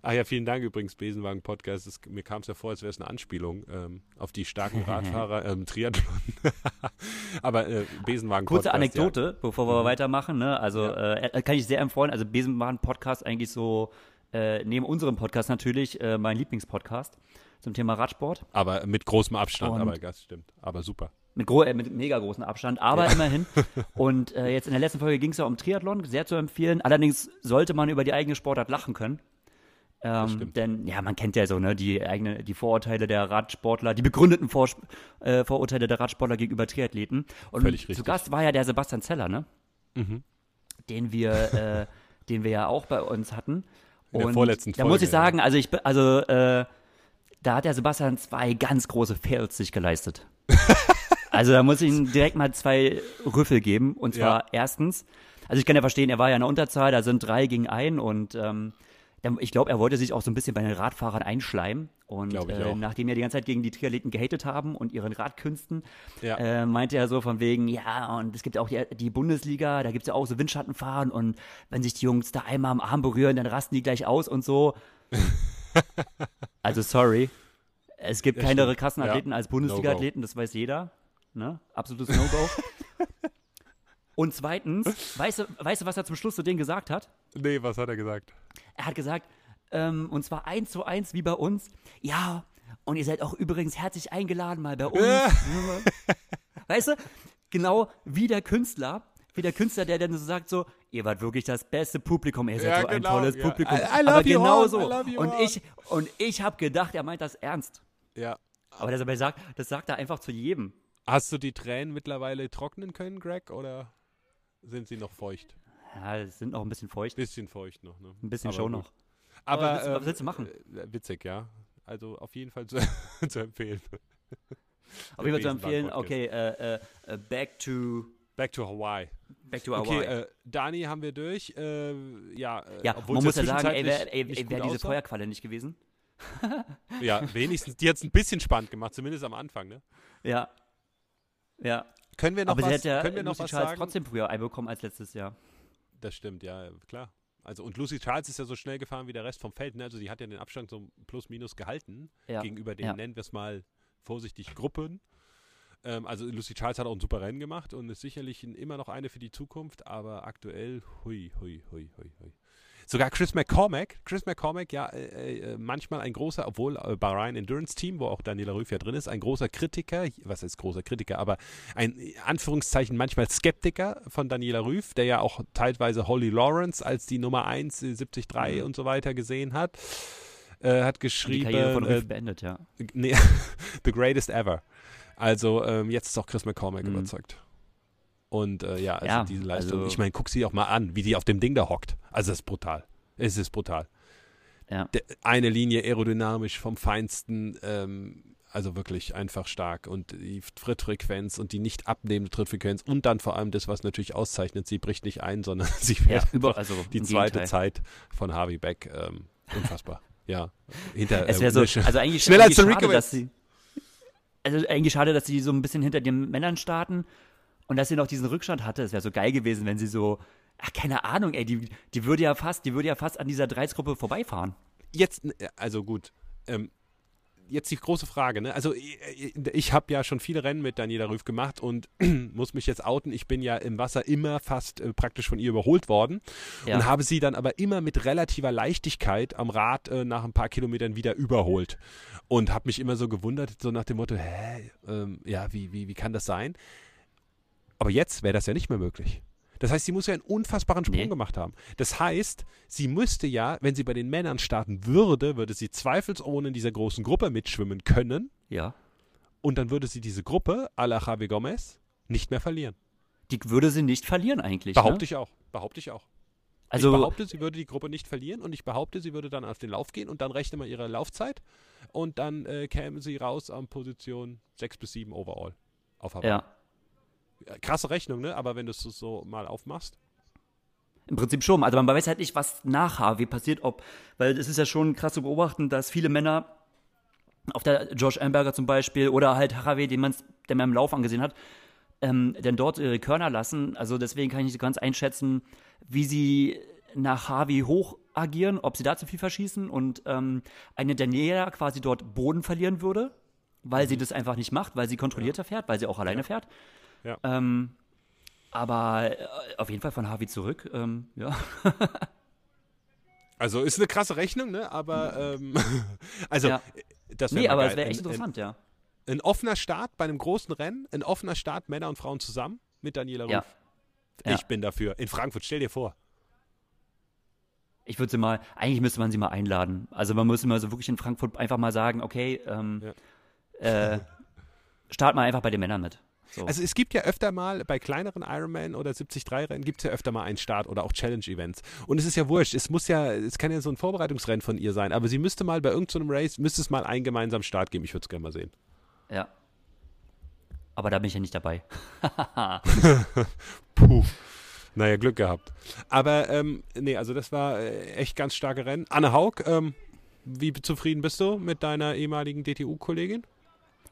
Ach ja, vielen Dank übrigens, Besenwagen-Podcast. Das- Mir kam es ja vor, als wäre es eine Anspielung ähm, auf die starken Radfahrer ähm, Triathlon. Aber äh, Besenwagen-Podcast. Kurze Ja. Anekdote, bevor wir Mhm. weitermachen. Ne? Also Ja. äh, kann ich sehr empfehlen. Also Besenwagen-Podcast eigentlich so äh, neben unserem Podcast natürlich äh, mein Lieblingspodcast zum Thema Radsport. Aber mit großem Abstand, Und- aber das stimmt. Aber super. Mit, gro äh, mit mega großem Abstand, aber immerhin. Und äh, jetzt in der letzten Folge ging es ja um Triathlon, sehr zu empfehlen. Allerdings sollte man über die eigene Sportart lachen können. Ähm, denn ja, man kennt ja so ne die eigene, die Vorurteile der Radsportler, die begründeten Vor äh, Vorurteile der Radsportler gegenüber Triathleten. Und Völlig zu richtig. Gast war ja der Sebastian Zeller, ne? Mhm. Den wir, äh, den wir ja auch bei uns hatten. In der Und vorletzten Da muss Folge, ich sagen, also ich, also äh, da hat der Sebastian zwei ganz große Fails sich geleistet. Also da muss ich ihm direkt mal zwei Rüffel geben. Und zwar Ja. erstens, also ich kann ja verstehen, er war ja in der Unterzahl, da sind drei gegen ein und ähm, ich glaube, er wollte sich auch so ein bisschen bei den Radfahrern einschleimen. Und äh, nachdem wir die ganze Zeit gegen die Triathleten gehatet haben und ihren Radkünsten, Ja. äh, meinte er so von wegen, ja, und es gibt auch die, die Bundesliga, da gibt es ja auch so Windschattenfahren und wenn sich die Jungs da einmal am Arm berühren, dann rasten die gleich aus und so. also sorry. Es gibt Ja, keine stimmt. krassen Ja. Athleten als Bundesliga-Athleten, das weiß jeder. Ne? Absolutes No-Go. und zweitens, weißt du, weißt du, was er zum Schluss zu denen gesagt hat? Nee, was hat er gesagt? Er hat gesagt, ähm, und zwar eins zu eins wie bei uns. Ja, und ihr seid auch übrigens herzlich eingeladen mal bei uns. weißt du, genau wie der Künstler, wie der Künstler, der dann so sagt so, ihr wart wirklich das beste Publikum, ihr seid Ja, so ein genau, tolles ja. Publikum. I- I love Aber you genau all, so. I love you Und all. ich, und ich habe gedacht, er meint das ernst. Ja. Aber das, sagt, das sagt er einfach zu jedem. Hast du die Tränen mittlerweile trocknen können, Greg, oder sind sie noch feucht? Ja, sind noch ein bisschen feucht. Bisschen feucht noch, ne? Ein bisschen Aber Show gut. noch. Aber, Aber was- was ähm, willst du machen? äh, Witzig, ja. Also auf jeden Fall zu, zu empfehlen. Ich würde so Besenwagen empfehlen, okay, äh, äh, äh, back to Back to Hawaii. back to Okay, Hawaii. äh, Dani haben wir durch. Äh, ja, äh, ja, man muss ja sagen, ey, wäre wär diese aussah. Feuerqualle nicht gewesen. Ja, wenigstens. Die hat es ein bisschen spannend gemacht, zumindest am Anfang, ne? Ja. Ja. Können wir noch Aber sie was, hätte ja können wir noch Lucy was Charles sagen? trotzdem früher Ei bekommen als letztes Jahr. Das stimmt, ja, klar. Also und Lucy Charles ist ja so schnell gefahren wie der Rest vom Feld. Ne? Also die hat ja den Abstand so plus minus gehalten Ja. gegenüber den, Ja. nennen wir es mal vorsichtig, Gruppen. Ähm, also Lucy Charles hat auch ein super Rennen gemacht und ist sicherlich immer noch eine für die Zukunft, aber aktuell, hui, hui, hui, hui, hui. Sogar Chris McCormack, Chris McCormack, ja, äh, äh, manchmal ein großer, obwohl äh, Bahrain Endurance Team, wo auch Daniela Rüff ja drin ist, ein großer Kritiker, was ist großer Kritiker, aber ein äh, Anführungszeichen manchmal Skeptiker von Daniela Rüff, der ja auch teilweise Holly Lawrence als die Nummer 1, äh, 73 Mhm. und so weiter gesehen hat, äh, hat Die geschrieben, Karriere von äh, Rüff beendet, ja. nee, the greatest ever. Also ähm, jetzt ist auch Chris McCormack Mhm. überzeugt. Und äh, ja, also Ja, diese Leistung, also- ich meine, guck sie auch mal an, wie die auf dem Ding da hockt. Also es ist brutal. Es ist brutal. Ja. Der, eine Linie aerodynamisch vom Feinsten, ähm, also wirklich einfach stark. Und die Trittfrequenz und die nicht abnehmende Trittfrequenz und dann vor allem das, was natürlich auszeichnet, sie bricht nicht ein, sondern sie Ja, fährt über, einfach also die zweite Gegenteil. Zeit von Harvey Beck. Ähm, unfassbar. ja. Hinter, Es äh, wäre so, also eigentlich, Schneller als schade, dass sie, also eigentlich schade, dass sie so ein bisschen hinter den Männern starten und dass sie noch diesen Rückstand hatte. Es wäre so geil gewesen, wenn sie so, ach, keine Ahnung, ey, die, die würde ja fast, die würde ja fast an dieser Dreisgruppe vorbeifahren. jetzt, äh, also gut, ähm, jetzt die große Frage, ne? Also ich, ich habe ja schon viele Rennen mit Daniela Rüff gemacht und muss mich jetzt outen. Ich bin ja im Wasser immer fast äh, praktisch von ihr überholt worden Ja. und habe sie dann aber immer mit relativer Leichtigkeit am Rad äh, nach ein paar Kilometern wieder überholt und habe mich immer so gewundert, so nach dem Motto, hä, ähm, ja, wie, wie, wie kann das sein? Aber jetzt wäre das ja nicht mehr möglich. Das heißt, sie muss ja einen unfassbaren Sprung Nee. gemacht haben. Das heißt, sie müsste ja, wenn sie bei den Männern starten würde, würde sie zweifelsohne in dieser großen Gruppe mitschwimmen können Ja. und dann würde sie diese Gruppe à la Javi Gomez nicht mehr verlieren. Die würde sie nicht verlieren eigentlich. Behaupte ne? ich auch. Behaupte ich auch. Also, ich behaupte, sie würde die Gruppe nicht verlieren und ich behaupte, sie würde dann auf den Lauf gehen und dann rechne mal ihre Laufzeit und dann äh, käme sie raus an Position 6 bis 7 overall. Auf Hawaii. ja. Krasse Rechnung, ne? Aber wenn du es so- mal aufmachst. Im Prinzip schon. Also man weiß halt nicht, was nach Harvey passiert, ob, weil es ist ja schon krass zu beobachten, dass viele Männer auf der Josh Amberger zum Beispiel oder halt Harvey, den man der man im Lauf angesehen hat, ähm, denn dort ihre Körner lassen. Also deswegen kann ich nicht so ganz einschätzen, wie sie nach Harvey hoch agieren, ob sie da zu viel verschießen und ähm, eine Daniela quasi dort Boden verlieren würde, weil sie das einfach nicht macht, weil sie kontrollierter fährt, weil sie auch alleine fährt. Ja. Ähm, aber äh, auf jeden Fall von Harvey zurück. Ähm, ja. Also ist eine krasse Rechnung, ne? Aber ähm, also Ja. das wär Nee, aber geil. es wäre Ein- echt interessant, ja. Ein, ein offener Start bei einem großen Rennen, ein offener Start Männer und Frauen zusammen mit Daniela Ruf. Ja. Ja. Ich bin dafür. In Frankfurt, stell dir vor. Ich würde sie mal, eigentlich müsste man sie mal einladen. Also man müsste mal so wirklich in Frankfurt einfach mal sagen, okay, ähm, äh, start mal einfach bei den Männern mit. So. Also es gibt ja öfter mal bei kleineren Ironman oder 73-Rennen gibt es ja öfter mal einen Start oder auch Challenge-Events. Und es ist ja wurscht, es muss ja, es kann ja so ein Vorbereitungsrennen von ihr sein, aber sie müsste mal bei irgendeinem Race, müsste es mal einen gemeinsamen Start geben. Ich würde es gerne mal sehen. ja. Aber da bin ich ja nicht dabei. Puh. Naja, Glück gehabt. Aber, ähm, nee, also das war äh, echt ganz starke Rennen. Anne Haug, ähm, wie zufrieden bist du mit deiner ehemaligen DTU-Kollegin?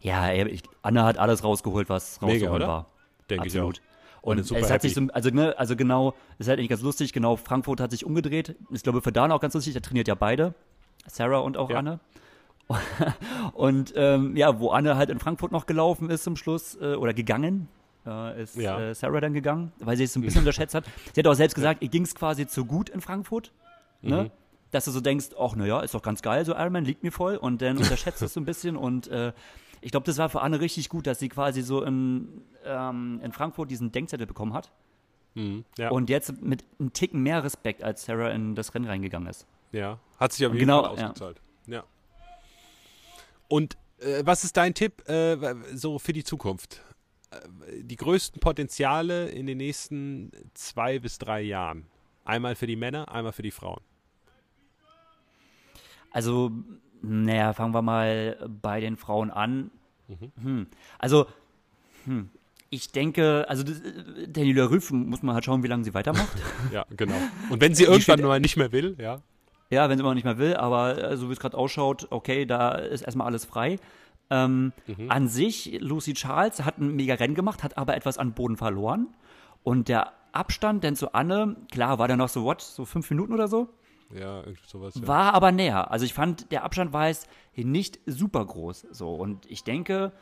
Ja, ich, Anna hat alles rausgeholt, was Mega, oder? war. Denke Absolut. ich auch. Und Und super es hat sich so, also, ne, also genau, es ist halt nicht ganz lustig, genau, Frankfurt hat sich umgedreht. Ich glaube, für Dan auch ganz lustig, der trainiert ja beide, Sarah und auch Ja. Anne. Und ähm, ja, wo Anne halt in Frankfurt noch gelaufen ist zum Schluss, äh, oder gegangen, äh, ist Ja. äh, Sarah dann gegangen, weil sie es so ein bisschen unterschätzt hat. Sie hat auch selbst gesagt, ihr ging es quasi zu gut in Frankfurt, ne? Mhm. Dass du so denkst, ach naja, ist doch ganz geil, so Ironman liegt mir voll und dann unterschätzt es so ein bisschen und äh, ich glaube, das war für Anne richtig gut, dass sie quasi so in, ähm, in Frankfurt diesen Denkzettel bekommen hat Mhm, ja. Und jetzt mit einem Ticken mehr Respekt, als Sarah in das Rennen reingegangen ist. Ja, hat sich auf jeden Genau, Fall ja. ausgezahlt. Ja. Und äh, was ist dein Tipp äh, so für die Zukunft? Äh, Die größten Potenziale in den nächsten zwei bis drei Jahren. Einmal für die Männer, einmal für die Frauen. Also, naja, fangen wir mal bei den Frauen an. Mhm. Hm. Also, hm. ich denke, also das, Daniela Rüff muss man halt schauen, wie lange sie weitermacht. Ja, genau. Und wenn sie irgendwann mal nicht mehr will, ja. ja, wenn sie mal nicht mehr will, aber äh, so wie es gerade ausschaut, okay, da ist erstmal alles frei. Ähm, Mhm. An sich, Lucy Charles hat ein mega Rennen gemacht, hat aber etwas an Boden verloren. Und der Abstand denn zu Anne, klar, war der noch so, what, so fünf Minuten oder so? Ja, irgendwie sowas. Ja. War aber näher. Also ich fand, der Abstand war jetzt nicht super groß. So. Und ich denke,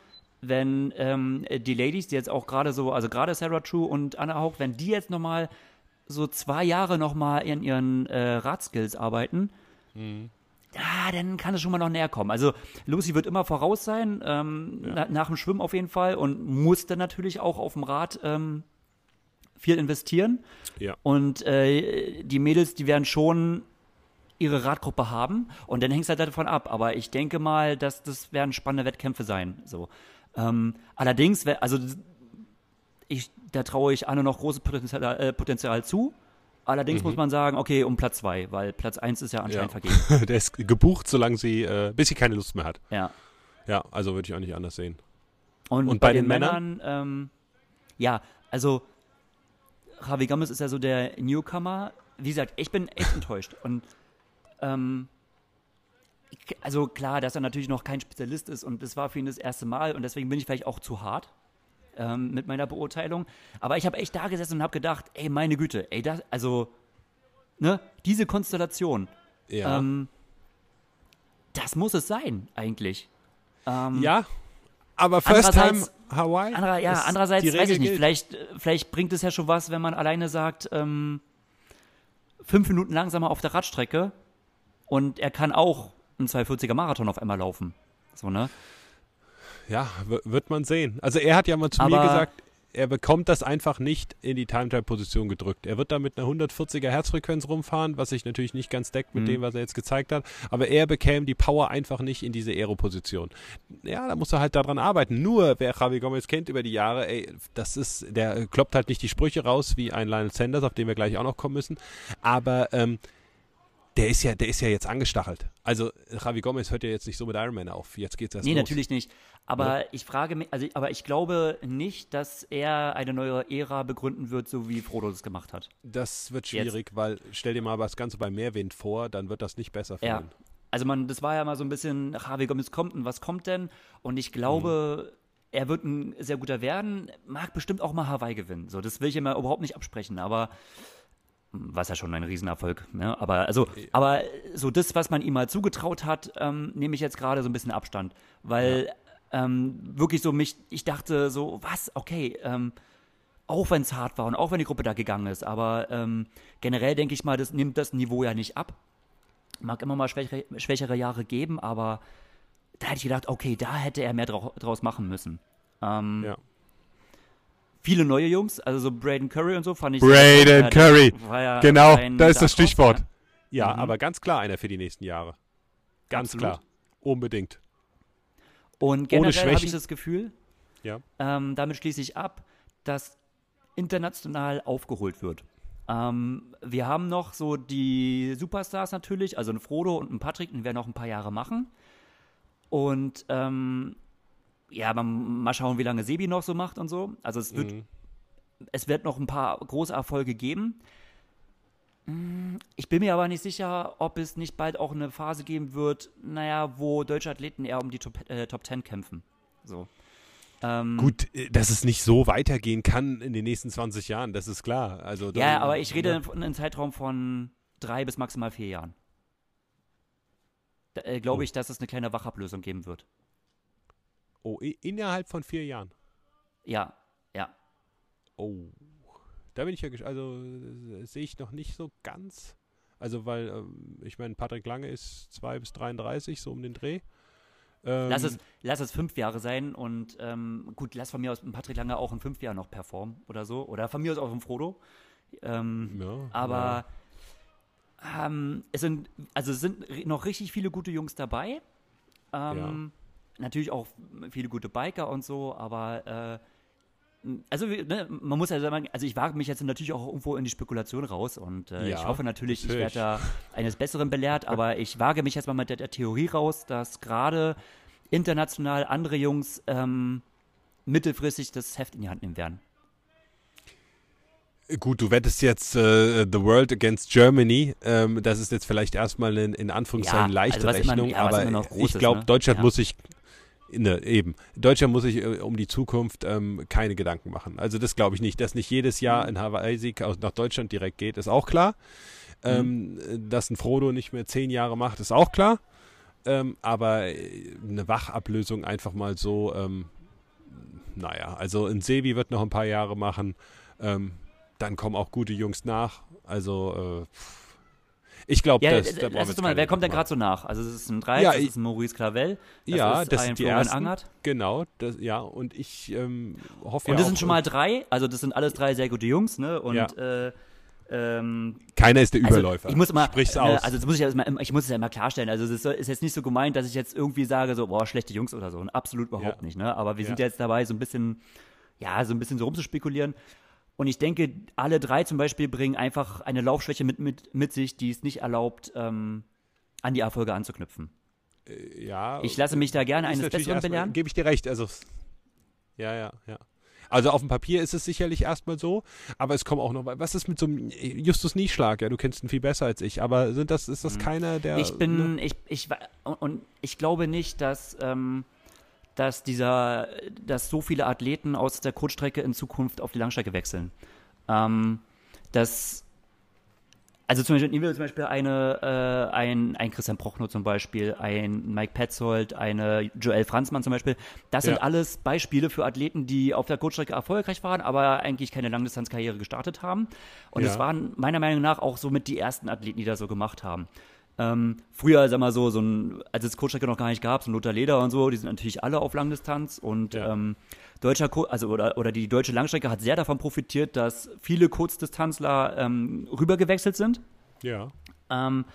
wenn ähm, die Ladies, die jetzt auch gerade so, also gerade Sarah True und Anna Haug, wenn die jetzt nochmal so zwei Jahre nochmal in ihren äh, Radskills arbeiten, ja, dann kann es schon mal noch näher kommen. Also Lucy wird immer voraus sein, ähm, na, nach dem Schwimmen auf jeden Fall und muss dann natürlich auch auf dem Rad ähm, viel investieren. Ja. Und äh, die Mädels, die werden schon ihre Radgruppe haben und dann hängt es halt davon ab. Aber ich denke mal, dass das werden spannende Wettkämpfe sein. So. Ähm, allerdings, also ich, da traue ich Anne noch großes Potenzial, äh, Potenzial zu. Allerdings muss man sagen, okay, um Platz zwei, weil Platz eins ist ja anscheinend Ja. vergeben. Der ist gebucht, solange sie, äh, bis sie keine Lust mehr hat. Ja. Ja, also würde ich auch nicht anders sehen. Und, Und bei, bei den, den Männern, ähm, ja, also Javi Gomez ist ja so der Newcomer. Wie gesagt, ich bin echt enttäuscht. Und ähm, also klar, dass er natürlich noch kein Spezialist ist und das war für ihn das erste Mal und deswegen bin ich vielleicht auch zu hart ähm, mit meiner Beurteilung. Aber ich habe echt da gesessen und habe gedacht, ey, meine Güte, ey, das, also, ne, diese Konstellation, Ja. ähm, das muss es sein, eigentlich. Ähm, ja, aber First Time Hawaii? Anderer, ja, andererseits weiß ich nicht. gilt. Vielleicht, vielleicht bringt es ja schon was, wenn man alleine sagt, ähm, fünf Minuten langsamer auf der Radstrecke und er kann auch einen 240er Marathon auf einmal laufen. So, ne? Ja, wird man sehen. Also er hat ja mal zu mir Aber- gesagt, er bekommt das einfach nicht in die Time-Trial-Position gedrückt. Er wird da mit einer 140er Herzfrequenz rumfahren, was sich natürlich nicht ganz deckt mit Mhm. dem, was er jetzt gezeigt hat. Aber er bekäme die Power einfach nicht in diese Aero-Position. Ja, da muss er halt daran arbeiten. Nur, wer Javi Gomez kennt über die Jahre, ey, das ist, der kloppt halt nicht die Sprüche raus wie ein Lionel Sanders, auf den wir gleich auch noch kommen müssen. Aber ähm, der ist ja, der ist ja jetzt angestachelt. Also Javi Gomez hört ja jetzt nicht so mit Ironman auf. Jetzt geht's erst Nee, los. natürlich nicht. Aber ich frage mich, also, aber ich glaube nicht, dass er eine neue Ära begründen wird, so wie Frodo das gemacht hat. Das wird Jetzt. schwierig, weil stell dir mal das Ganze bei Mehrwind vor, dann wird das nicht besser für Ja. ihn. Also man, das war ja mal so ein bisschen, Javi Gomez kommt und was kommt denn? Und ich glaube, er wird ein sehr guter werden, mag bestimmt auch mal Hawaii gewinnen. So, das will ich ja überhaupt nicht absprechen, aber was ja schon ein Riesenerfolg, ne? Aber also, aber so das, was man ihm mal zugetraut hat, ähm, nehme ich jetzt gerade so ein bisschen Abstand. Weil ähm, wirklich so mich, ich dachte so, was, okay, ähm, auch wenn es hart war und auch wenn die Gruppe da gegangen ist, aber ähm, generell denke ich mal, das nimmt das Niveau ja nicht ab. Mag immer mal schwächere, schwächere Jahre geben, aber da hätte ich gedacht, okay, da hätte er mehr drau draus machen müssen. Ähm, Ja. Viele neue Jungs, also so Braden Curry und so fand ich. Braden Curry. ja Genau, da ist das Stichwort. ja. Ja, Mhm. aber ganz klar einer für die nächsten Jahre. Ganz Absolut. klar. Unbedingt. Und generell habe ich das Gefühl, Ja. ähm, damit schließe ich ab, dass international aufgeholt wird. Ähm, wir haben noch so die Superstars natürlich, also ein Frodo und ein Patrick, die werden noch ein paar Jahre machen. Und ähm, ja, man, mal schauen, wie lange Sebi noch so macht und so. Also es wird, Mhm. es wird noch ein paar große Erfolge geben. Mm, Ich bin mir aber nicht sicher, ob es nicht bald auch eine Phase geben wird, naja, wo deutsche Athleten eher um die Top, äh, Top 10 kämpfen. So. Ähm, Gut, äh, dass es nicht so weitergehen kann in den nächsten 20 Jahren, das ist klar. Also Ja, aber ich rede Ja. von einem Zeitraum von drei bis maximal vier Jahren. Da, äh, Glaube Oh. ich, dass es eine kleine Wachablösung geben wird. Oh, innerhalb von vier Jahren. Ja, ja. Oh, da bin ich ja, also äh, sehe ich noch nicht so ganz. Also, weil, ähm, ich meine, Patrick Lange ist 2 bis 33, so um den Dreh. Ähm, lass, es, lass es fünf Jahre sein und ähm, gut, lass von mir aus Patrick Lange auch in fünf Jahren noch performen oder so. Oder von mir aus auch ein Frodo. Ähm, ja, aber ja. Ähm, es sind, also es sind noch richtig viele gute Jungs dabei. Ähm, ja. Natürlich auch viele gute Biker und so, aber äh, also ne, man muss ja sagen, also ich wage mich jetzt natürlich auch irgendwo in die Spekulation raus und äh, ja, ich hoffe natürlich, natürlich. ich werde da eines Besseren belehrt, aber ich wage mich jetzt mal mit der, der Theorie raus, dass gerade international andere Jungs ähm, mittelfristig das Heft in die Hand nehmen werden. Gut, du wettest jetzt äh, The World Against Germany. Ähm, das ist jetzt vielleicht erstmal in, in Anführungszeichen ja, leichte also Rechnung, immer, ja, aber ich glaube, ne? Deutschland ja. muss sich Ne, eben. Deutschland muss sich äh, um die Zukunft ähm, keine Gedanken machen. Also das glaube ich nicht. Dass nicht jedes Jahr mhm. ein Hawaii-Sieg nach Deutschland direkt geht, ist auch klar. Mhm. Ähm, dass ein Frodo nicht mehr zehn Jahre macht, ist auch klar. Ähm, aber äh, eine Wachablösung einfach mal so, ähm, naja, also ein Sevi wird noch ein paar Jahre machen. Ähm, dann kommen auch gute Jungs nach. Also äh, ich glaube, ja, das, da uns mal, wer kommt denn gerade so nach? Also es ist ein Dreis, ja, das ist ein Maurice Clavel, das ja, ist das ein sind die ersten, Angert. Genau, das, ja, und ich ähm, hoffe Und das ja sind schon mal drei, also das sind alles drei sehr gute Jungs, ne? Und ja. äh, ähm, Keiner ist der also Überläufer. Also ich muss mal, Sprich's äh, aus. Also das muss ich, ja immer, ich muss es ja immer klarstellen. Also es ist jetzt nicht so gemeint, dass ich jetzt irgendwie sage, so, boah, schlechte Jungs oder so. Und absolut überhaupt ja. nicht. Ne? Aber wir ja. sind jetzt dabei, so ein bisschen, ja, so ein bisschen so rumzuspekulieren. Und ich denke, alle drei zum Beispiel bringen einfach eine Laufschwäche mit, mit, mit sich, die es nicht erlaubt, ähm, an die Erfolge anzuknüpfen. Äh, ja. Ich lasse mich da gerne eines Besseren belehren. Gebe ich dir recht. Also, ja, ja, ja. Also auf dem Papier ist es sicherlich erstmal so, aber es kommen auch noch. Was ist mit so einem Justus Nieschlag? Ja, du kennst ihn viel besser als ich, aber sind das, ist das mhm. keiner, der. Ich bin, ne? ich, ich, und ich glaube nicht, dass. Ähm, dass dieser, dass so viele Athleten aus der Kurzstrecke in Zukunft auf die Langstrecke wechseln. Ähm, das also zum Beispiel, nehmen wir zum Beispiel eine, äh, ein, ein Christian Prochnow zum Beispiel, ein Mike Petzold, eine Joel Franzmann zum Beispiel. Das ja. sind alles Beispiele für Athleten, die auf der Kurzstrecke erfolgreich waren, aber eigentlich keine Langdistanzkarriere gestartet haben. Und es ja. waren meiner Meinung nach auch somit die ersten Athleten, die das so gemacht haben. Ähm, früher, sag mal so, so ein, als es Kurzstrecke noch gar nicht gab, so ein Lothar Leder und so, die sind natürlich alle auf Langdistanz und ja. ähm, deutscher, also oder, oder die deutsche Langstrecke hat sehr davon profitiert, dass viele Kurzdistanzler ähm, rübergewechselt sind. Ja. Ähm,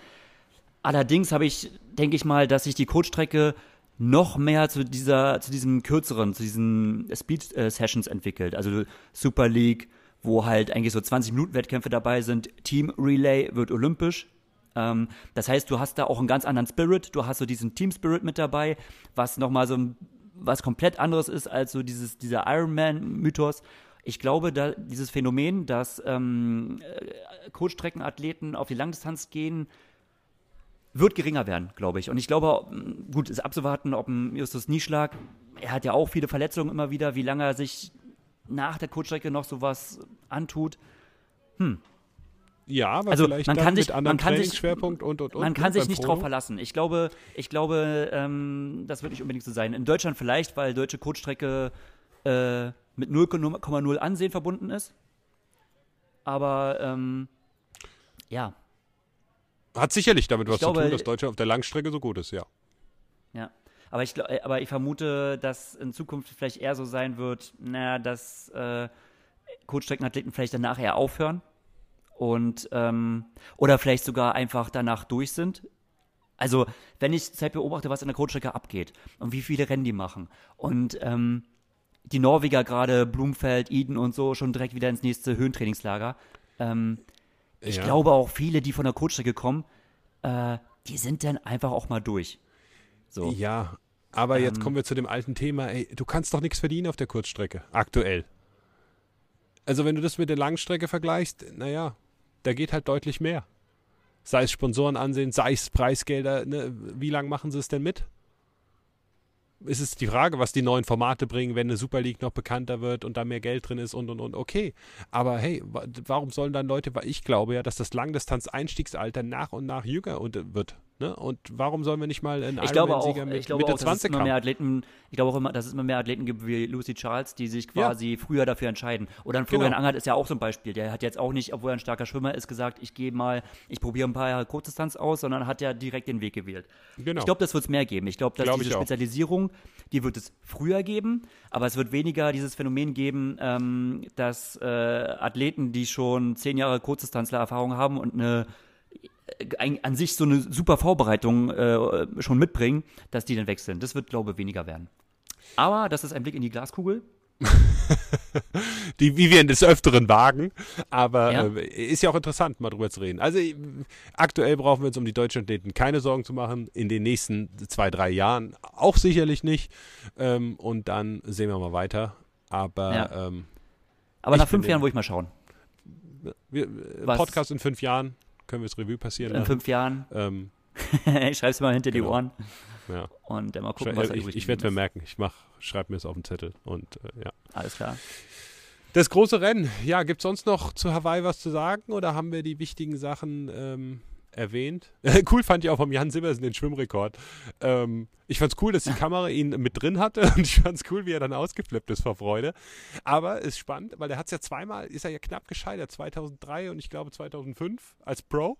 allerdings habe ich, denke ich mal, dass sich die Kurzstrecke noch mehr zu dieser, zu diesem kürzeren, zu diesen Speed äh, Sessions entwickelt. Also Super League, wo halt eigentlich so 20 Minuten Wettkämpfe dabei sind. Team Relay wird olympisch. Ähm, das heißt, du hast da auch einen ganz anderen Spirit, du hast so diesen Team Spirit mit dabei, was nochmal so was komplett anderes ist als so dieses, dieser Ironman-Mythos. Ich glaube, da dieses Phänomen, dass ähm, äh, Kurzstreckenathleten auf die Langdistanz gehen, wird geringer werden, glaube ich. Und ich glaube, gut, ist abzuwarten, ob ein Justus Nieschlag, er hat ja auch viele Verletzungen immer wieder, wie lange er sich nach der Kurzstrecke noch sowas antut. Hm, ja, aber also vielleicht man kann sich, mit anderem man kann Trainingsschwerpunkt und, und, und. Man kann sich nicht drauf verlassen. Ich glaube, ich glaube, ähm, das wird nicht unbedingt so sein. In Deutschland vielleicht, weil deutsche Coachstrecke äh, mit 0,0 Ansehen verbunden ist. Aber ähm, ja. Hat sicherlich damit was glaube, zu tun, dass Deutschland auf der Langstrecke so gut ist, ja. Ja. Aber ich, äh, aber ich vermute, dass in Zukunft vielleicht eher so sein wird, naja, dass äh, Kurzstreckenathleten vielleicht danach eher aufhören und ähm, oder vielleicht sogar einfach danach durch sind. Also, wenn ich Zeit beobachte, was in der Kurzstrecke abgeht und wie viele Rennen die machen und ähm, die Norweger gerade, Blumfeld, Eden und so, schon direkt wieder ins nächste Höhentrainingslager. Ähm, ich ja. glaube auch viele, die von der Kurzstrecke kommen, äh, die sind dann einfach auch mal durch. So. Ja, aber ähm, jetzt kommen wir zu dem alten Thema, ey, du kannst doch nichts verdienen auf der Kurzstrecke, aktuell. Also wenn du das mit der Langstrecke vergleichst, naja, da geht halt deutlich mehr. Sei es Sponsoren ansehen, sei es Preisgelder. Ne? Wie lange machen sie es denn mit? Ist es die Frage, was die neuen Formate bringen, wenn eine Super League noch bekannter wird und da mehr Geld drin ist und und und. Okay, aber hey, warum sollen dann Leute, weil ich glaube ja, dass das Langdistanz-Einstiegsalter nach und nach jünger wird. Ne? Und warum sollen wir nicht mal einen ich glaube auch, mit ich glaube Mitte auch, dass 20 es immer haben? mehr Athleten, ich glaube auch immer, dass es immer mehr Athleten gibt wie Lucy Charles, die sich quasi früher dafür entscheiden. Oder ein Florian Genau. Angert ist ja auch so ein Beispiel. Der hat jetzt auch nicht, obwohl er ein starker Schwimmer ist, gesagt, ich gehe mal, ich probiere ein paar Jahre Kurzdistanz aus, sondern hat ja direkt den Weg gewählt. Genau. Ich glaube, das wird es mehr geben. Ich glaube, dass Glaub diese auch. Spezialisierung, die wird es früher geben, aber es wird weniger dieses Phänomen geben, ähm, dass äh, Athleten, die schon zehn Jahre Kurzdistanzler-Erfahrung haben und eine ein, an sich so eine super Vorbereitung äh, schon mitbringen, dass die dann wechseln. Das wird, glaube ich, weniger werden. Aber das ist ein Blick in die Glaskugel. die, wie wir in des Öfteren wagen. Aber Ja. äh, ist ja auch interessant, mal drüber zu reden. Also äh, aktuell brauchen wir uns um die deutschen Athleten keine Sorgen zu machen. In den nächsten zwei, drei Jahren auch sicherlich nicht. Ähm, und dann sehen wir mal weiter. Aber Ja. ähm, Aber nach fünf Jahren, wo ich mal schauen. wir, äh, Podcast in fünf Jahren können wir es Revue passieren In lassen. fünf Jahren. Ähm, ich schreibe es mal hinter Genau. die Ohren ja. und äh, mal gucken, was da ich ich werde mir merken. Ich mach, schreib mir es auf den Zettel. Und äh, ja. Alles klar. Das große Rennen. Ja, gibt es sonst noch zu Hawaii was zu sagen oder haben wir die wichtigen Sachen ähm, erwähnt? cool fand ich auch vom Jan Sibbersen den Schwimmrekord. Ähm, ich fand's cool, dass die Kamera ihn mit drin hatte und ich fand's cool, wie er dann ausgeflippt ist vor Freude. Aber ist spannend, weil der hat's ja zweimal, ist er ja knapp gescheitert, 2003 und ich glaube 2005 als Pro.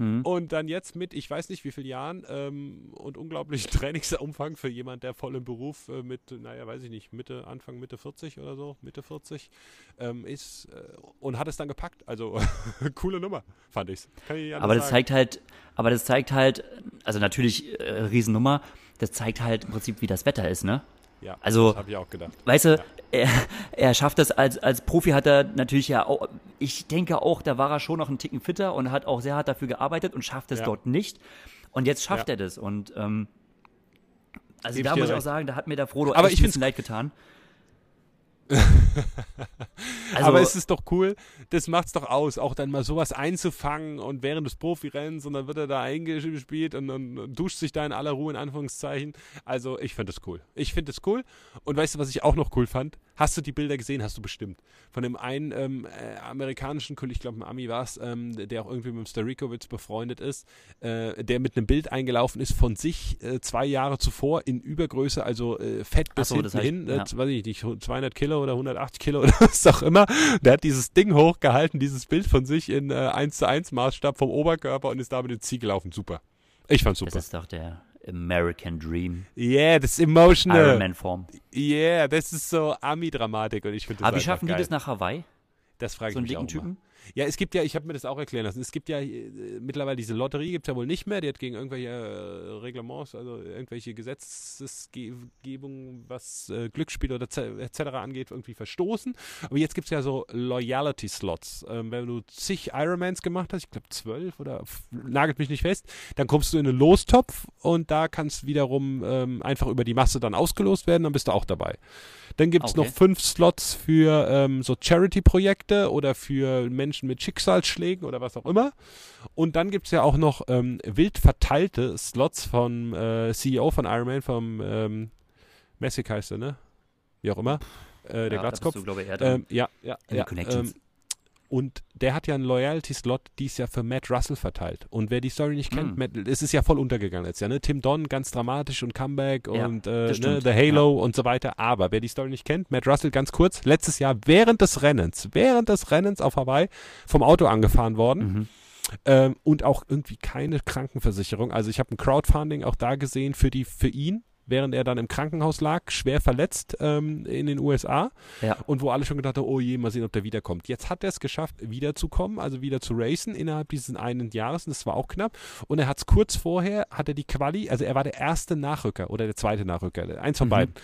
Hm. Und dann jetzt mit, ich weiß nicht wie vielen Jahren ähm, und unglaublichen Trainingsumfang für jemand, der voll im Beruf äh, mit, naja, weiß ich nicht, Mitte, Anfang, Mitte 40 oder so, Mitte 40 ähm, ist äh, und hat es dann gepackt. Also coole Nummer, fand ich's. Ich Aber das sagen. zeigt halt, aber das zeigt halt, also natürlich äh, Riesennummer, das zeigt halt im Prinzip, wie das Wetter ist, ne? Ja, also- das habe ich auch gedacht. Weißt du, Ja. er, er schafft das als, als Profi hat er natürlich ja auch, ich denke auch, da war er schon noch einen Ticken fitter und hat auch sehr hart dafür gearbeitet und schafft es Ja. dort nicht. Und jetzt schafft er das. Und ähm, also Geb da muss ich auch recht. sagen, da hat mir der Frodo Aber echt ich ein bisschen leid getan. Also, Aber es ist doch cool, das macht's doch aus, auch dann mal sowas einzufangen und während des Profirennens und dann wird er da eingespielt und dann duscht sich da in aller Ruhe in Anführungszeichen. Also ich finde das cool. Ich finde das cool. Und weißt du, was ich auch noch cool fand? Hast du die Bilder gesehen? Hast du bestimmt. Von dem einen ähm, äh, amerikanischen Kollegen, ich glaube ein Ami war es, ähm, der auch irgendwie mit dem Starikowitz befreundet ist, äh, der mit einem Bild eingelaufen ist von sich äh, zwei Jahre zuvor in Übergröße, also äh, fett bis so, das hinten hab ich- hin, äh, ja. weiß ich nicht, 200 Kilo oder 180 Kilo oder was auch immer. Der hat dieses Ding hochgehalten, dieses Bild von sich in äh, 1 zu 1 Maßstab vom Oberkörper und ist damit ins Ziel gelaufen. Super. Ich fand's das super. ist doch der American Dream. Yeah, das ist emotional. Ironman-Form. Yeah, das ist so Ami-Dramatik und ich finde das Aber wie schaffen die geil. das nach Hawaii? Das frage ich So einen mich auch dicken. Typen? Ja, es gibt ja, ich habe mir das auch erklären lassen, es gibt ja äh, mittlerweile diese Lotterie, gibt es ja wohl nicht mehr, die hat gegen irgendwelche äh, Reglements, also irgendwelche Gesetzesgebungen, was äh, Glücksspiele oder etc. angeht, irgendwie verstoßen. Aber jetzt gibt es ja so Loyalty-Slots. Ähm, wenn du zig Ironmans gemacht hast, ich glaube zwölf oder nagelt mich nicht fest, dann kommst du in einen Lostopf und da kannst wiederum ähm, einfach über die Masse dann ausgelost werden, dann bist du auch dabei. Dann gibt es Okay. noch fünf Slots für ähm, so Charity-Projekte oder für Menschen mit Schicksalsschlägen oder was auch immer. Und dann gibt es ja auch noch ähm, wild verteilte Slots vom äh, CEO von Ironman, vom ähm, Messick heißt er, ne? Wie auch immer. Äh, der ja, Glatzkopf. du, ich. Ähm, ja, ja, In ja. Ähm, und der hat ja einen Loyalty-Slot dies Jahr für Matt Russell verteilt. Und wer die Story nicht kennt, Hm. Matt, es ist ja voll untergegangen jetzt, ja, ne? Tim Don, ganz dramatisch und Comeback Ja, und äh, ne. The Halo und so weiter. Aber wer die Story nicht kennt, Matt Russell ganz kurz, letztes Jahr während des Rennens, während des Rennens auf Hawaii vom Auto angefahren worden Mhm. ähm, und auch irgendwie keine Krankenversicherung. Also ich habe ein Crowdfunding auch da gesehen für die für ihn, während er dann im Krankenhaus lag, schwer verletzt ähm, in den USA Ja. und wo alle schon gedacht haben, oh je, mal sehen, ob der wiederkommt. Jetzt hat er es geschafft, wiederzukommen, also wieder zu racen innerhalb dieses einen Jahres und das war auch knapp. Und er hat es kurz vorher, hat er die Quali, also er war der erste Nachrücker oder der zweite Nachrücker, eins von Mhm. beiden.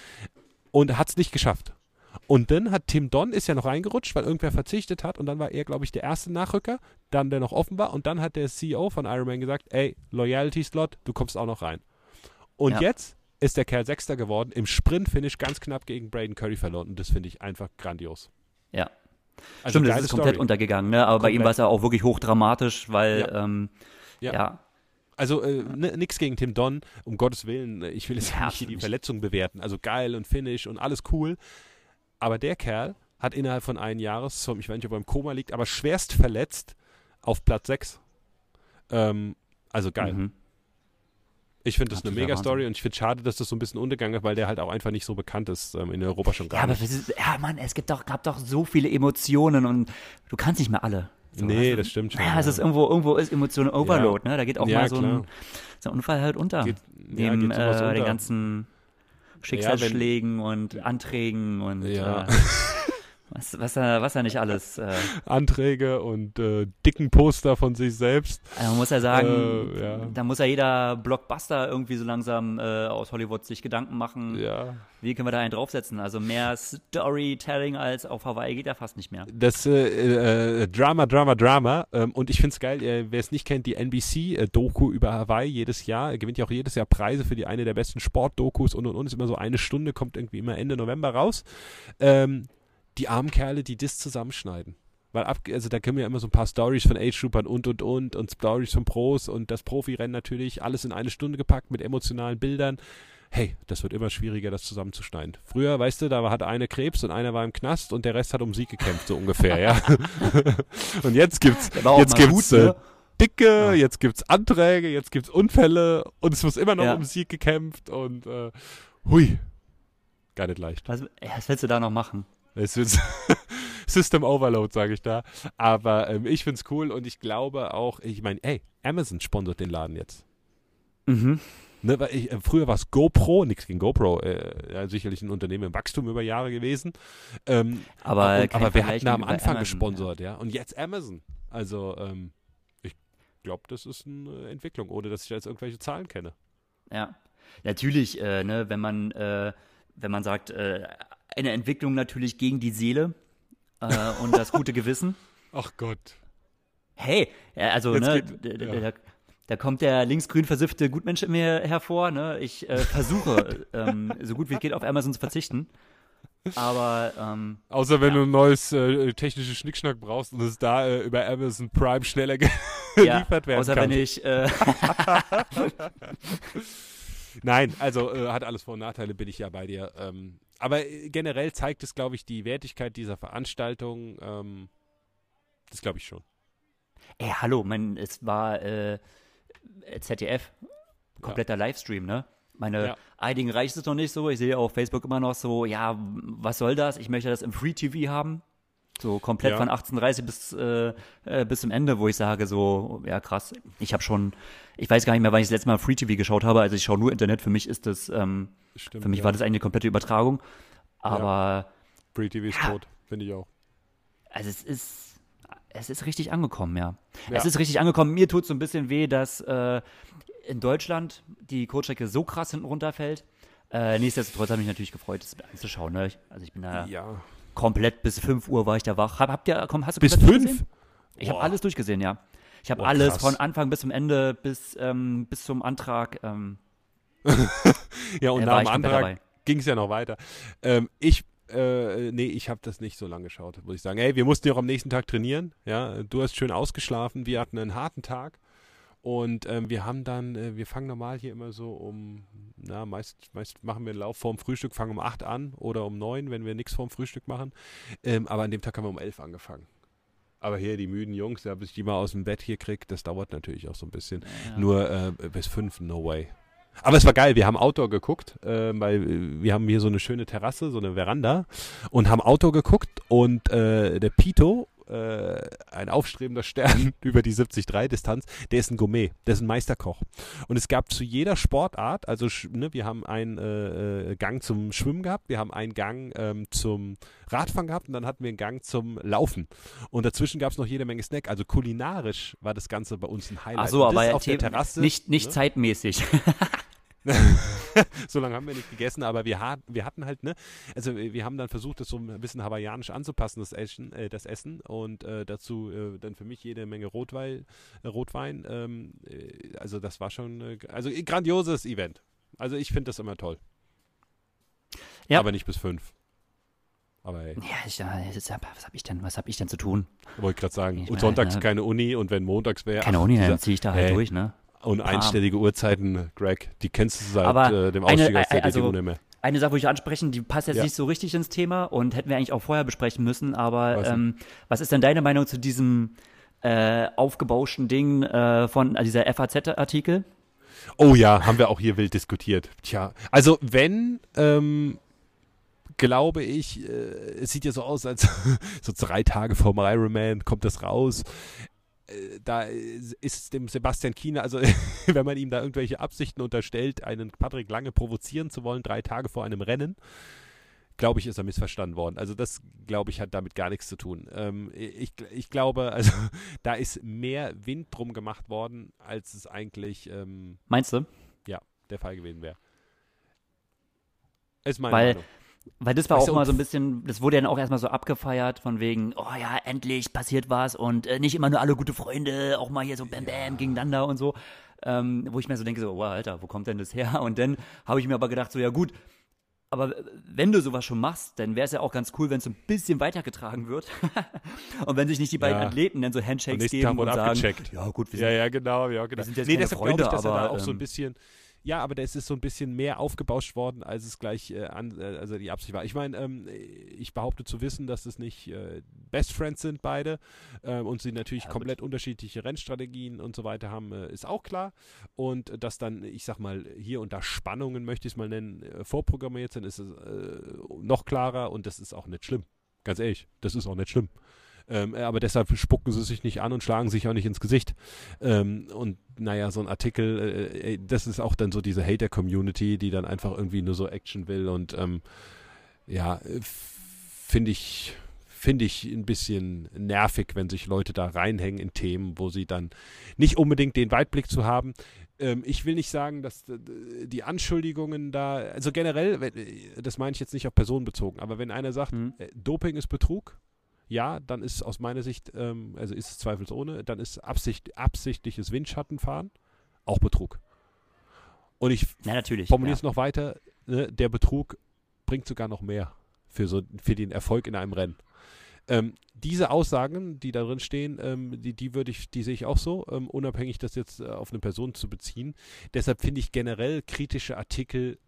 Und hat es nicht geschafft. Und dann hat Tim Don ist ja noch reingerutscht, weil irgendwer verzichtet hat und dann war er, glaube ich, der erste Nachrücker, dann der noch offen war und dann hat der CEO von Ironman gesagt, ey, Loyalty Slot, du kommst auch noch rein. Und Ja. jetzt ist der Kerl Sechster geworden, im Sprint-Finish ganz knapp gegen Braden Curry verloren und das finde ich einfach grandios. Ja. Also Stimmt, das ist komplett Story. untergegangen, ne? aber bei ihm Komplett. war es ja auch wirklich hochdramatisch, weil, Ja. ähm, Ja. ja. Also äh, nix gegen Tim Don, um Gottes Willen. Ich will jetzt Ja, nicht hier die. Verletzung bewerten. Also geil und Finish und alles cool. Aber der Kerl hat innerhalb von einem Jahres, vom- ich weiß nicht, ob er im Koma liegt, aber schwerst verletzt auf Platz 6. Ähm, also geil. Mhm. Ich finde das eine Mega-Story Wahnsinn. und ich finde schade, dass das so ein bisschen untergegangen ist, weil der halt auch einfach nicht so bekannt ist ähm, in Europa schon gar Ja, aber nicht. es ist, ja, Mann, es gibt doch, gab doch so viele Emotionen und du kannst nicht mehr alle. So, Nee, du? das stimmt schon, es ja. ist irgendwo, irgendwo ist Emotionen Overload, ne? Da geht auch Ja, mal so ein, so ein Unfall halt unter. Geht- ja, sowas äh, den unter. ganzen Schicksalsschlägen und Anträgen und Ja. äh, was, was, da, was da nicht alles. Äh, Anträge und äh, dicken Poster von sich selbst. also man muss ja sagen, Äh, ja. da muss ja jeder Blockbuster irgendwie so langsam äh, aus Hollywood sich Gedanken machen, Ja. wie können wir da einen draufsetzen. Also mehr Storytelling als auf Hawaii geht ja fast nicht mehr. Das äh, äh, Drama, Drama, Drama. Ähm, und ich finde es geil, wer es nicht kennt, die NBC-Doku über Hawaii jedes Jahr, gewinnt ja auch jedes Jahr Preise für die eine der besten Sportdokus und und und. Ist immer so eine Stunde, kommt irgendwie immer Ende November raus. Ähm, die armen Kerle, die das zusammenschneiden. Weil ab, also da kommen ja immer so ein paar Stories von Age-Troopern und und und und Stories von Pros und das Profirennen natürlich, alles in eine Stunde gepackt mit emotionalen Bildern. Hey, das wird immer schwieriger, das zusammenzuschneiden. Früher, weißt du, da hat eine Krebs und einer war im Knast und der Rest hat um Sieg gekämpft, so ungefähr, ja. und jetzt gibt's, auch jetzt gibt's gut, äh, ne? Dicke, jetzt gibt's Anträge, jetzt gibt's Unfälle und es muss immer noch Ja. um Sieg gekämpft und äh, hui, gar nicht leicht. Was, was willst du da noch machen? Es wird System Overload, sage ich da. Aber ähm, ich find's cool und ich glaube auch, ich meine, ey, Amazon sponsert den Laden jetzt. Mhm. Ne, weil ich, äh, früher war es GoPro, nichts gegen GoPro, äh, ja, sicherlich ein Unternehmen im Wachstum über Jahre gewesen. Ähm, Aber, und, kein aber wer Vergleich hat da am Anfang Amazon, gesponsert, ja. Und jetzt Amazon. Also, ähm, ich glaube, das ist eine Entwicklung, ohne dass ich jetzt irgendwelche Zahlen kenne. Ja, ja. natürlich, äh, ne, wenn man, äh, wenn man sagt, äh, eine Entwicklung natürlich gegen die Seele äh, und das gute Gewissen. Ach Gott. Hey, ja, also, Jetzt ne, geht- ja. da, da kommt der linksgrün versiffte Gutmensch in mir hervor, ne? Ich äh, versuche, ähm, so gut wie es geht, auf Amazon zu verzichten. Aber, ähm, Außer wenn Ja. du ein neues äh, technisches Schnickschnack brauchst und es da äh, über Amazon Prime schneller ja, geliefert werden außer kann. wenn ich, äh, Nein, also äh, hat alles Vor- und Nachteile, bin ich ja bei dir. Ähm, aber äh, generell zeigt es, glaube ich, die Wertigkeit dieser Veranstaltung. Ähm, das glaube ich schon. ey, hallo, mein, es war äh, ZDF, kompletter Livestream, ne? Meine Ja. einigen reicht es noch nicht so. Ich sehe auf Facebook immer noch so, ja, was soll das? Ich möchte das im Free TV haben. So komplett Ja. von 18.30 bis, äh, äh, bis zum Ende, wo ich sage so, ja krass, ich habe schon, ich weiß gar nicht mehr, wann ich das letzte Mal Free TV geschaut habe, also ich schaue nur Internet, für mich ist das, ähm, Stimmt. für mich ja. war das eigentlich eine komplette Übertragung. Aber, Free TV ist Ja. tot, finde ich auch. also es ist, es ist richtig angekommen, ja. Ja. Es ist richtig angekommen. Mir tut so ein bisschen weh, dass äh, in Deutschland die Kurzstrecke so krass hinten runterfällt. Äh, nichtsdestotrotz habe ich mich natürlich gefreut, das anzuschauen. Ne? Also ich bin da Ja. Komplett bis 5 Uhr war ich da wach. Hab, habt ihr, komm, hast du Bis komplett fünf? durchgesehen? Ich habe alles durchgesehen, ja. Ich habe alles krass. von Anfang bis zum Ende, bis, ähm, bis zum Antrag. Ähm, Ja, und äh, nach dem Antrag ging es ja noch weiter. Ähm, ich, äh, nee, ich habe das nicht so lange geschaut, muss ich sagen. Ey, wir mussten ja auch am nächsten Tag trainieren. Ja, du hast schön ausgeschlafen. Wir hatten einen harten Tag. Und ähm, wir haben dann, äh, wir fangen normal hier immer so um, na, meist, meist machen wir einen Lauf vorm Frühstück, fangen um 8 an oder um 9, wenn wir nichts vorm Frühstück machen. Ähm, aber an dem Tag haben wir um 11 angefangen. Aber hier, die müden Jungs, ja, bis ich die mal aus dem Bett hier krieg, das dauert natürlich auch so ein bisschen. ja. Nur äh, bis fünf, no way. Aber es war geil, wir haben Outdoor geguckt, äh, weil wir haben hier so eine schöne Terrasse, so eine Veranda und haben Outdoor geguckt und äh, der Pito, äh, ein aufstrebender Stern über die 70-3-Distanz, der ist ein Gourmet, der ist ein Meisterkoch. Und es gab zu jeder Sportart, also ne, wir haben einen äh, äh, Gang zum Schwimmen gehabt, wir haben einen Gang ähm, zum Radfahren gehabt und dann hatten wir einen Gang zum Laufen. Und dazwischen gab es noch jede Menge Snack. Also kulinarisch war das Ganze bei uns ein Highlight. Ach so, aber auf der Terrasse. nicht, nicht ne? zeitmäßig. so lange haben wir nicht gegessen, aber wir, ha wir hatten halt, ne, also wir haben dann versucht, das so ein bisschen hawaiianisch anzupassen, das Essen, äh, das Essen und äh, dazu äh, dann für mich jede Menge Rotwein, äh, Rotwein ähm, äh, also das war schon, äh, also ein grandioses Event. Also ich finde das immer toll. Ja. Aber nicht bis fünf. Aber hey, ja, ich, was habe ich denn, was habe ich denn zu tun? wollte ich gerade sagen. Ich und meine, sonntags ne, keine Uni und wenn montags wäre. Keine ach, Uni, dieser- dann ziehe ich da halt Hey. durch, ne? Und einstellige Uhrzeiten, Greg, die kennst du seit Aber äh, dem eine- Ausstieg aus der also- DTU nicht mehr. Eine Sache, wo ich ansprechen, die passt jetzt Ja. nicht so richtig ins Thema und hätten wir eigentlich auch vorher besprechen müssen, aber ähm, was ist denn deine Meinung zu diesem äh, aufgebauschten Ding äh, von äh, dieser FAZ-Artikel? Oh ja, haben wir auch hier wild diskutiert. Tja, also wenn, ähm, glaube ich, äh, es sieht ja so aus, als so drei Tage vorm Ironman kommt das raus. Äh, da ist dem Sebastian Kiener, also wenn man ihm da irgendwelche Absichten unterstellt, einen Patrick Lange provozieren zu wollen, drei Tage vor einem Rennen, glaube ich, ist er missverstanden worden. Also das, glaube ich, hat damit gar nichts zu tun. Ähm, ich, ich glaube, also da ist mehr Wind drum gemacht worden, als es eigentlich ähm, Meinst du? Ja, der Fall gewesen wäre. Ist meine Weil, Meinung. Weil das war Weißt auch mal so ein bisschen, das wurde ja dann auch erstmal so abgefeiert, von wegen, oh ja, endlich passiert was und äh, nicht immer nur alle gute Freunde, auch mal hier so Bam Bam gegeneinander und so. Ähm, wo ich mir so denke, so, wow, Alter, wo kommt denn das her? Und dann habe ich mir aber gedacht, so, ja gut, aber wenn du sowas schon machst, dann wäre es ja auch ganz cool, wenn es so ein bisschen weitergetragen wird. und wenn sich nicht die beiden Ja. Athleten dann so Handshakes geben Tag und sagen, abgecheckt. ja gut, wir Ja, sind ja, genau, ja, genau. sind jetzt nee, keine ich, Freunde, er da aber, auch so ein ähm, bisschen, ja, aber das ist so ein bisschen mehr aufgebauscht worden, als es gleich äh, an, äh, also die Absicht war. Ich meine, ähm, ich behaupte zu wissen, dass es nicht äh, Best Friends sind beide ähm, und sie natürlich Ja, komplett unterschiedliche Rennstrategien und so weiter haben, äh, ist auch klar. Und äh, dass dann, ich sag mal, hier und da Spannungen, möchte ich es mal nennen, äh, vorprogrammiert sind, ist es noch klarer und das ist auch nicht schlimm. Ganz ehrlich, das ist auch nicht schlimm. Ähm, aber deshalb spucken sie sich nicht an und schlagen sich auch nicht ins Gesicht. Ähm, und naja, so ein Artikel, äh, äh, das ist auch dann so diese Hater-Community, die dann einfach irgendwie nur so Action will und ähm, ja, äh, finde ich finde ich ein bisschen nervig, wenn sich Leute da reinhängen in Themen, wo sie dann nicht unbedingt den Weitblick zu haben. Ähm, ich will nicht sagen, dass äh, die Anschuldigungen da, also generell, äh, das meine ich jetzt nicht auf Personen bezogen, aber wenn einer sagt, Mhm. äh, Doping ist Betrug, ja, dann ist aus meiner Sicht, ähm, also ist es zweifelsohne, dann ist Absicht, absichtliches Windschattenfahren auch Betrug. Und ich Ja, natürlich. formuliere ja. es noch weiter, ne, der Betrug bringt sogar noch mehr für, so, für den Erfolg in einem Rennen. Ähm, diese Aussagen, die da drin stehen, ähm, die, die würde ich, die sehe ich auch so, ähm, unabhängig das jetzt äh, auf eine Person zu beziehen. Deshalb finde ich generell kritische Artikel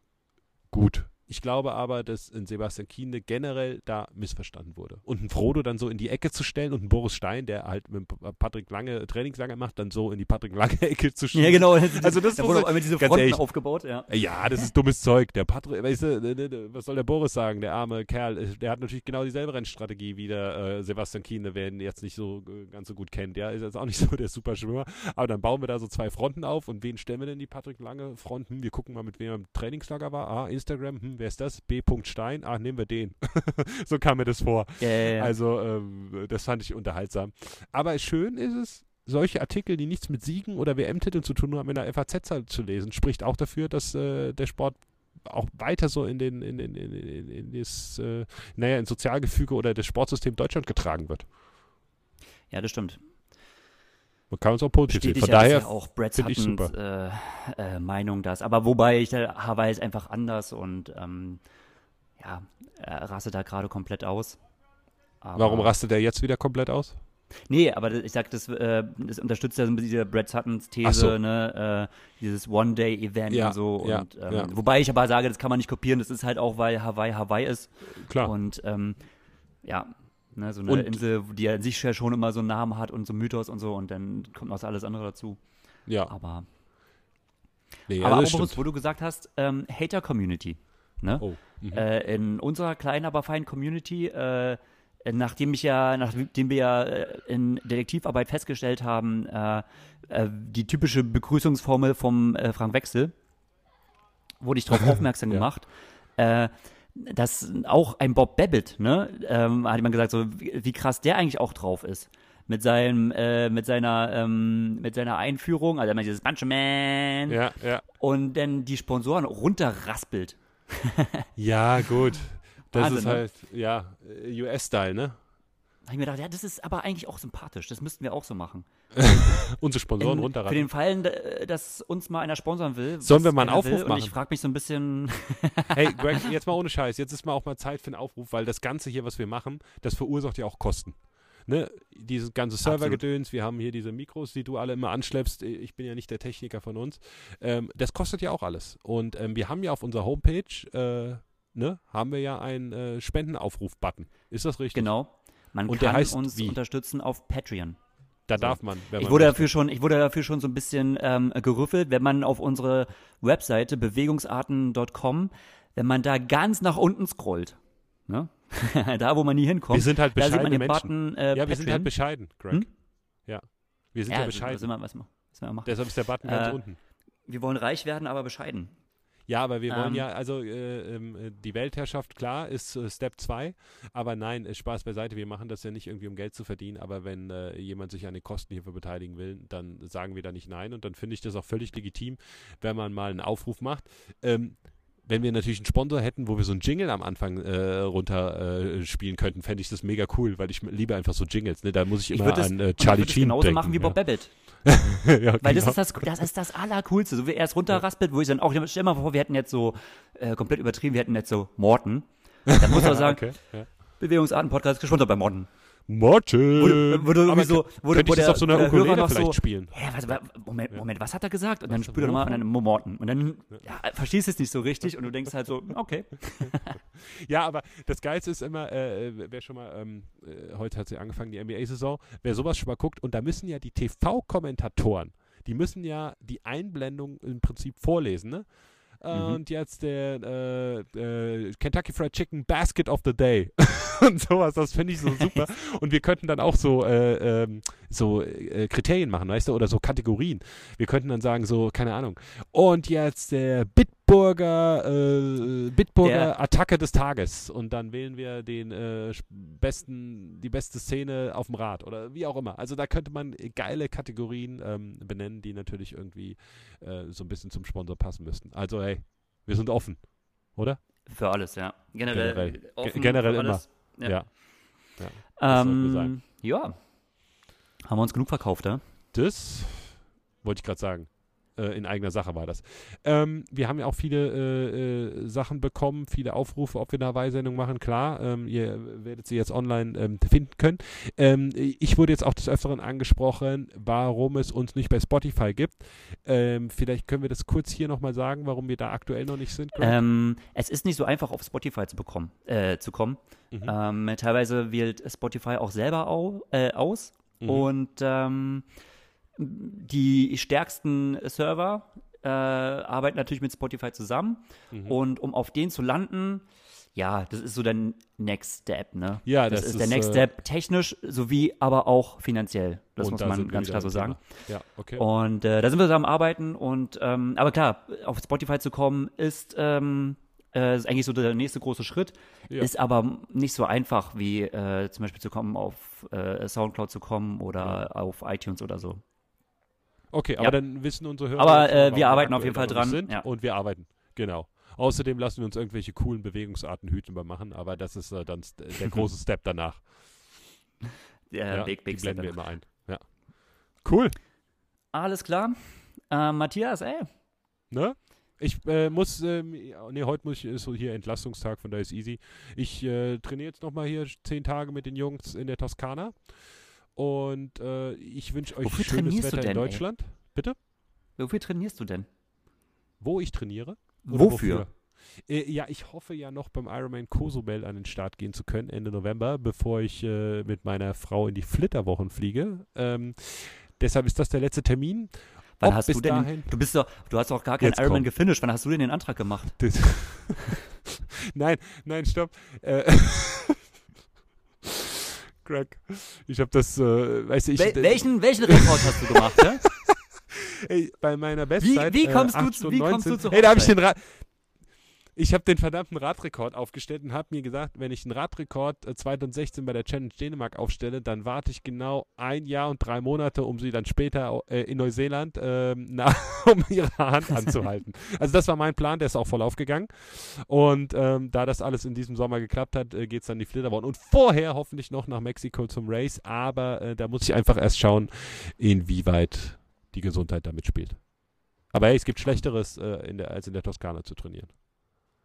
gut. Ich glaube aber, dass in Sebastian Kiene generell da missverstanden wurde. Und ein Frodo dann so in die Ecke zu stellen und ein Boris Stein, der halt mit Patrick Lange Trainingslager macht, dann so in die Patrick Lange-Ecke zu schieben. Ja, genau. Also das da wurde auch diese Fronten ehrlich. aufgebaut, ja. Ja, das ist dummes Zeug. Der Patrick, weißt du, was soll der Boris sagen? Der arme Kerl, äh, der hat natürlich genau dieselbe Rennstrategie wie der äh, Sebastian Kiene, wer ihn jetzt nicht so äh, ganz so gut kennt. Ja, ist jetzt auch nicht so der Superschwimmer. Aber dann bauen wir da so zwei Fronten auf. Und wen stellen wir denn die Patrick Lange Fronten? Wir gucken mal, mit wem er im Trainingslager war. Ah, Instagram, hm, wer ist das? B. Stein. Ah, nehmen wir den. so kam mir das vor. Ja, ja, ja. Also, ähm, das fand ich unterhaltsam. Aber schön ist es, solche Artikel, die nichts mit Siegen oder WM-Titeln zu tun haben, in der FAZ halt zu lesen, spricht auch dafür, dass äh, der Sport auch weiter so in den in, in, in, in, in das, äh, naja, ins Sozialgefüge oder das Sportsystem Deutschland getragen wird. ja, das stimmt. Man kann es auch positiv sehen. Von ja, daher, ja auch Brad find ich Suttons äh, äh, Meinung das. Aber wobei ich da Hawaii ist einfach anders und ähm, ja, er rastet da gerade komplett aus. Aber, warum rastet er jetzt wieder komplett aus? Nee, aber ich sag, das, äh, das unterstützt ja so ein bisschen diese Brad Suttons These, so. ne, äh, dieses One-Day-Event Ja, und so. ja, und, ähm, ja. Wobei ich aber sage, das kann man nicht kopieren, das ist halt auch, weil Hawaii Hawaii ist. Klar. Und ähm, ja, ne, so eine Und- Insel, die ja an sich ja schon immer so einen Namen hat und so einen Mythos und so und dann kommt noch alles andere dazu. ja, Aber, nee, aber ja, stimmt. wo du gesagt hast, ähm, Hater-Community. Ne? Oh. Mhm. Äh, in unserer kleinen, aber feinen Community, äh, nachdem ich ja, nachdem wir ja äh, in Detektivarbeit festgestellt haben, äh, äh, die typische Begrüßungsformel vom äh, Frank Wechsel, wurde ich darauf aufmerksam Ja. gemacht, dass auch ein Bob Babbitt, ne, ähm, hat jemand gesagt, so wie, wie krass der eigentlich auch drauf ist. Mit seinem, äh, mit seiner, ähm, mit seiner Einführung, also immer dieses Bunch Man Ja, ja. und dann die Sponsoren runterraspelt. Ja, gut. Das Wahnsinn, ist ne? halt, ja, äh, US-Style, ne? Da habe ich mir gedacht, ja, das ist aber eigentlich auch sympathisch. Das müssten wir auch so machen. Unsere Sponsoren In, für runterraten. den Fall, dass uns mal einer sponsern will. Sollen wir mal einen Aufruf will, Und machen? ich frage mich so ein bisschen, Hey, Greg, jetzt mal ohne Scheiß. Jetzt ist mal auch mal Zeit für einen Aufruf, weil das Ganze hier, was wir machen, das verursacht ja auch Kosten. Ne? Dieses ganze Servergedöns, wir haben hier diese Mikros, die du alle immer anschleppst. Ich bin ja nicht der Techniker von uns. Ähm, das kostet ja auch alles. Und ähm, wir haben ja auf unserer Homepage, äh, ne, haben wir ja einen äh, Spendenaufruf-Button. Ist das richtig? genau, man Und der kann heißt uns wie? unterstützen auf Patreon. Da so. darf man. ich wurde dafür schon, ich wurde dafür schon so ein bisschen ähm, gerüffelt, wenn man auf unsere Webseite bewegungsarten.com, wenn man da ganz nach unten scrollt, ne? da wo man nie hinkommt, wir sind halt da sieht man den. Button, äh, ja, wir sind halt bescheiden, Greg. Hm? Ja, wir sind ja, ja bescheiden. Was immer, was wir, was wir machen. Deshalb ist der Button ganz äh, unten. Wir wollen reich werden, aber bescheiden. Ja, aber wir wollen ähm, ja, also äh, äh, die Weltherrschaft, klar, ist äh, Step 2, aber nein, äh, Spaß beiseite, wir machen das ja nicht irgendwie, um Geld zu verdienen, aber wenn äh, jemand sich an den Kosten hierfür beteiligen will, dann sagen wir da nicht nein und dann finde ich das auch völlig legitim, wenn man mal einen Aufruf macht. Ähm, wenn wir natürlich einen Sponsor hätten, wo wir so einen Jingle am Anfang äh, runter äh, spielen könnten, fände ich das mega cool, weil ich liebe einfach so Jingles. Ne? Da muss ich, ich immer an äh, Charlie Sheen genauso denken. machen wie Bob ja. Babbitt. ja, Weil genau. das ist das, das ist das Allercoolste. So wie er es runterraspelt, wo ich dann auch, stell mal vor, wir hätten jetzt so, äh, komplett übertrieben, wir hätten jetzt so Morten. Dann muss man sagen, okay, ja. Bewegungsarten-Podcast gesponsert bei Morten. Martin. Wurde, wurde irgendwie so, wurde, wo der, auf so einer Ukulele vielleicht so, spielen. Hä, was, Moment, Moment, was hat er gesagt? Und dann spielt er nochmal und dann Morten. Und dann ja, verstehst du es nicht so richtig und du denkst halt so, okay. ja, aber das Geilste ist immer, äh, wer schon mal, ähm, äh, heute hat sie angefangen, die NBA-Saison, wer sowas schon mal guckt, und da müssen ja die TV-Kommentatoren, die müssen ja die Einblendung im Prinzip vorlesen, ne? Mhm. Und jetzt der äh, äh, Kentucky Fried Chicken Basket of the Day und sowas. Das finde ich so super. und wir könnten dann auch so, äh, ähm, so äh, Kriterien machen, weißt du, oder so Kategorien. Wir könnten dann sagen, so, keine Ahnung. Und jetzt der Bit Bitburger, äh, Bitburger der, Attacke des Tages und dann wählen wir den äh, besten, die beste Szene auf dem Rad oder wie auch immer. Also da könnte man geile Kategorien ähm, benennen, die natürlich irgendwie äh, so ein bisschen zum Sponsor passen müssten. Also hey, wir sind offen, oder? Für alles, ja. Generell, generell, offen generell immer. Ja. ja. ja. Ähm, ja. Haben wir uns genug verkauft, ja? Das wollte ich gerade sagen äh, in eigener Sache war das. Ähm, wir haben ja auch viele äh, äh, Sachen bekommen, viele Aufrufe, ob wir eine Weihsendung machen. Klar, ähm, ihr werdet sie jetzt online ähm, finden können. Ähm, ich wurde jetzt auch des Öfteren angesprochen, warum es uns nicht bei Spotify gibt. Ähm, vielleicht können wir das kurz hier nochmal sagen, warum wir da aktuell noch nicht sind. Es ist nicht so einfach, auf Spotify zu bekommen, äh, zu kommen. Mhm. teilweise wählt Spotify auch selber au äh, aus. Mhm. Und ähm, die stärksten Server äh, arbeiten natürlich mit Spotify zusammen. Mhm. Und um auf den zu landen, ja, das ist so der Next Step, ne? Ja, das, das ist, ist der Next äh, Step, technisch sowie aber auch finanziell. Das muss man ganz klar so sagen. Ja, okay. Und äh, da sind wir so am Arbeiten und ähm, aber klar, auf Spotify zu kommen ist, ähm, äh, ist eigentlich so der nächste große Schritt, ja. ist aber nicht so einfach wie äh, zum Beispiel zu kommen auf äh, Soundcloud zu kommen oder ja. auf iTunes oder so. Okay, aber ja. dann wissen unsere Hörer. Aber äh, wir arbeiten auf jeden Fall dran. Sind ja. Und wir arbeiten, genau. Außerdem lassen wir uns irgendwelche coolen Bewegungsarten hüten machen, aber das ist äh, dann der große Step danach. Der ja, big, big die blenden wir immer ein. Ja. Cool. Alles klar. Äh, Matthias, ey. Ne? Ich äh, muss, ähm, nee, heute muss ich, ist so hier Entlastungstag, von daher ist easy. Ich äh, trainiere jetzt nochmal hier zehn Tage mit den Jungs in der Toskana. Und äh, ich wünsche euch Wofür schönes Wetter denn, in Deutschland. Ey? Bitte? Wofür trainierst du denn? Wo ich trainiere? Wofür? wofür? Äh, ja, ich hoffe ja noch beim Ironman Cozumel an den Start gehen zu können, Ende November, bevor ich äh, mit meiner Frau in die Flitterwochen fliege. Ähm, deshalb ist das der letzte Termin. Wann Ob hast du denn? Dahin, du bist doch, du hast doch gar keinen Ironman gefinisht. Wann hast du denn den Antrag gemacht? nein, nein, stopp. Äh, Crack. Ich habe das, äh, weißt du, ich. Wel welchen, welchen Rekord hast du gemacht, hä? Ey, bei meiner Bestzeit. Wie, wie kommst, äh, du, zu, wie kommst du zu Hey, da habe ich den Ra ich habe den verdammten Radrekord aufgestellt und habe mir gesagt, wenn ich einen Radrekord äh, 2016 bei der Challenge Dänemark aufstelle, dann warte ich genau ein Jahr und drei Monate, um sie dann später äh, in Neuseeland äh, na, um ihre Hand anzuhalten. also das war mein Plan, der ist auch voll aufgegangen. Und ähm, da das alles in diesem Sommer geklappt hat, äh, geht es dann die Flitterwochen. Und vorher hoffentlich noch nach Mexiko zum Race, aber äh, da muss ich einfach erst schauen, inwieweit die Gesundheit damit spielt. Aber hey, es gibt Schlechteres, äh, in der, als in der Toskana zu trainieren.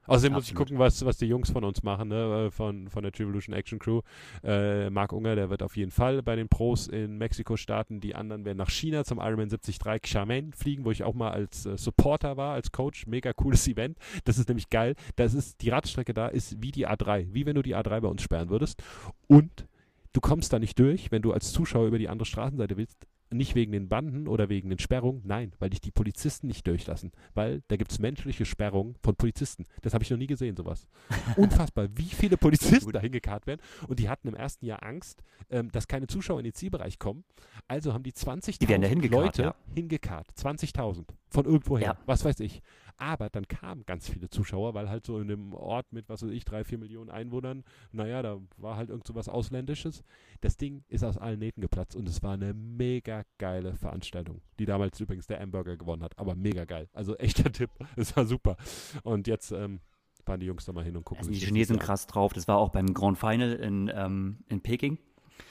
Außerdem muss ich gucken, was, was die Jungs von uns machen, ne? Äh, von, von der Trivolution Action Crew. Äh, Marc Unger, der wird auf jeden Fall bei den Pros in Mexiko starten. Die anderen werden nach China zum Ironman 73 Xiamen fliegen, wo ich auch mal als äh, Supporter war, als Coach. Mega cooles Event. Das ist nämlich geil. Das ist, die Radstrecke da ist wie die A3. Wie wenn du die A3 bei uns sperren würdest. Und du kommst da nicht durch, wenn du als Zuschauer über die andere Straßenseite willst. Nicht wegen den Banden oder wegen den Sperrungen, nein, weil dich die Polizisten nicht durchlassen. Weil da gibt es menschliche Sperrungen von Polizisten. Das habe ich noch nie gesehen, sowas. Unfassbar, wie viele Polizisten da hingekarrt werden. Und die hatten im ersten Jahr Angst, ähm, dass keine Zuschauer in den Zielbereich kommen. Also haben die 20.000 Leute ja. hingekarrt. 20.000 von irgendwoher, ja. was weiß ich. Aber dann kamen ganz viele Zuschauer, weil halt so in einem Ort mit, was weiß ich, drei, vier Millionen Einwohnern, naja, da war halt irgend so was Ausländisches. Das Ding ist aus allen Nähten geplatzt und es war eine mega geile Veranstaltung, die damals übrigens der Hamburger gewonnen hat. Aber mega geil. Also echter Tipp. Es war super. Und jetzt ähm, fahren die Jungs da mal hin und gucken. Also die Chinesen krass drauf. Das war auch beim Grand Final in, ähm, in Peking.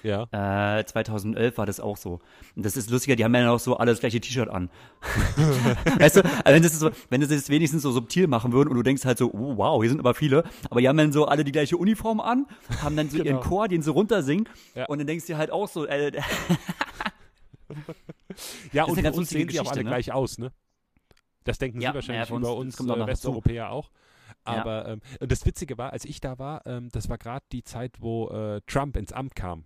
Ja. Äh, 2011 war das auch so. Und das ist lustiger, die haben ja noch so alle das gleiche T-Shirt an. weißt du, also wenn, das so, wenn das jetzt wenigstens so subtil machen würden und du denkst halt so, oh, wow, hier sind aber viele, aber die haben dann so alle die gleiche Uniform an, haben dann so genau. ihren Chor, den sie runtersingen ja. und dann denkst du halt auch so, äh, Ja, und für uns sehen sie auch alle ne? gleich aus, ne? Das denken ja, sie wahrscheinlich ja, uns, über uns äh, Westeuropäer auch. Aber ja. ähm, das Witzige war, als ich da war, ähm, das war gerade die Zeit, wo äh, Trump ins Amt kam.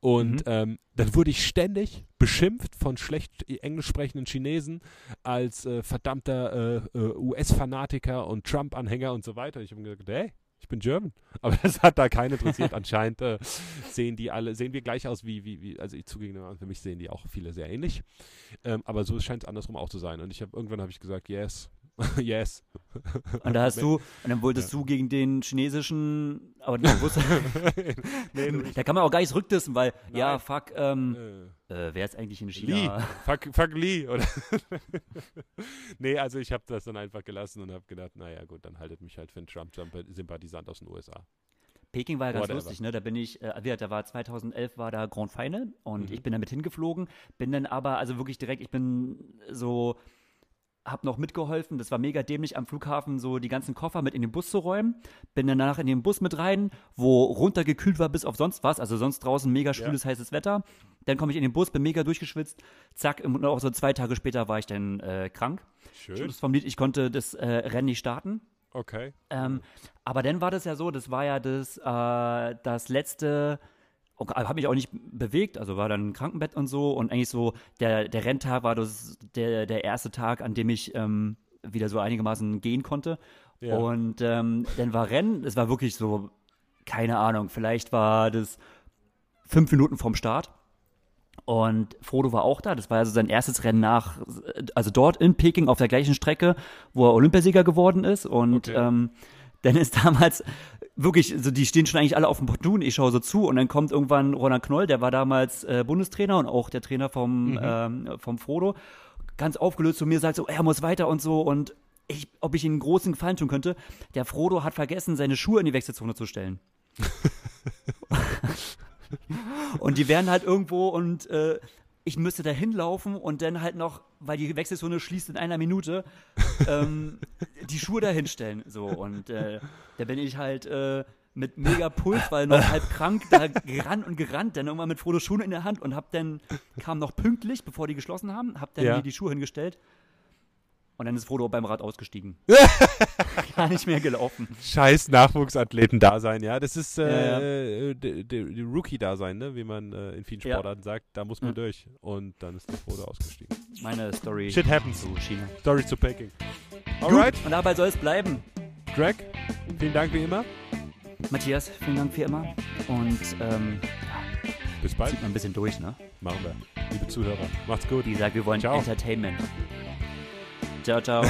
Und mhm. ähm, dann wurde ich ständig beschimpft von schlecht englisch sprechenden Chinesen als äh, verdammter äh, äh US-Fanatiker und Trump-Anhänger und so weiter. Ich habe mir gesagt, hey, ich bin German. Aber das hat da keinen interessiert. Anscheinend äh, sehen die alle, sehen wir gleich aus wie, wie, wie also ich zugegeben, für mich sehen die auch viele sehr ähnlich. Ähm, aber so scheint es andersrum auch zu sein. Und ich habe irgendwann habe ich gesagt, yes, yes. Und da hast du, und dann wolltest ja. du gegen den chinesischen, aber du wusstest, nee, da kann man auch gar nicht zurückdissen, weil, Nein. ja, fuck, ähm, äh. äh, wer ist eigentlich in China? Lee. Fuck, fuck Lee, oder? nee, also ich habe das dann einfach gelassen und habe gedacht, naja, gut, dann haltet mich halt für einen Trump-Sympathisant aus den USA. Peking war ja ganz Whatever. lustig, ne? Da bin ich, äh, da war 2011 war da Grand Final und mhm. ich bin damit hingeflogen, bin dann aber also wirklich direkt, ich bin so habe noch mitgeholfen. Das war mega dämlich am Flughafen, so die ganzen Koffer mit in den Bus zu räumen. Bin dann danach in den Bus mit rein, wo runtergekühlt war bis auf sonst was. Also sonst draußen mega schwüles, ja. heißes Wetter. Dann komme ich in den Bus, bin mega durchgeschwitzt. Zack, und auch so zwei Tage später war ich dann äh, krank. Schön. Schluss vom Lied, ich konnte das äh, Rennen nicht starten. Okay. Ähm, aber dann war das ja so, das war ja das, äh, das letzte habe mich auch nicht bewegt, also war dann im Krankenbett und so und eigentlich so der, der Renntag war das der, der erste Tag, an dem ich ähm, wieder so einigermaßen gehen konnte. Ja. Und ähm, dann war Rennen, es war wirklich so, keine Ahnung, vielleicht war das fünf Minuten vom Start. Und Frodo war auch da. Das war also sein erstes Rennen nach, also dort in Peking auf der gleichen Strecke, wo er Olympiasieger geworden ist. Und okay. ähm, dann ist damals wirklich, so die stehen schon eigentlich alle auf dem Ponton, ich schaue so zu und dann kommt irgendwann Ronald Knoll, der war damals äh, Bundestrainer und auch der Trainer vom, mhm. ähm, vom Frodo, ganz aufgelöst zu mir, sagt so, er muss weiter und so und ich, ob ich ihm einen großen Gefallen tun könnte. Der Frodo hat vergessen, seine Schuhe in die Wechselzone zu stellen. und die werden halt irgendwo und äh, ich müsste da hinlaufen und dann halt noch, weil die Wechselzone schließt in einer Minute, ähm, die Schuhe da hinstellen. So, und äh, da bin ich halt äh, mit mega Puls, weil noch halb krank, da gerannt und gerannt, dann irgendwann mit Frodo Schuhe in der Hand und hab dann, kam noch pünktlich, bevor die geschlossen haben, hab dann ja. mir die Schuhe hingestellt und dann ist Frodo beim Rad ausgestiegen. Gar nicht mehr gelaufen. Scheiß Nachwuchsathleten-Dasein, ja. Das ist äh, ja, ja. die Rookie-Dasein, ne? wie man äh, in vielen Sportarten ja. sagt. Da muss man durch. Und dann ist der Frodo ausgestiegen. Meine Story. Shit happens. Zu China. Story zu Peking. Alright. Gut. Und dabei soll es bleiben. Greg, vielen Dank wie immer. Matthias, vielen Dank wie immer. Und ähm, bis bald. Zieht man ein bisschen durch, ne? Machen wir. Liebe Zuhörer, macht's gut. Die sagt, wir wollen Ciao. Entertainment. Ciao, ciao.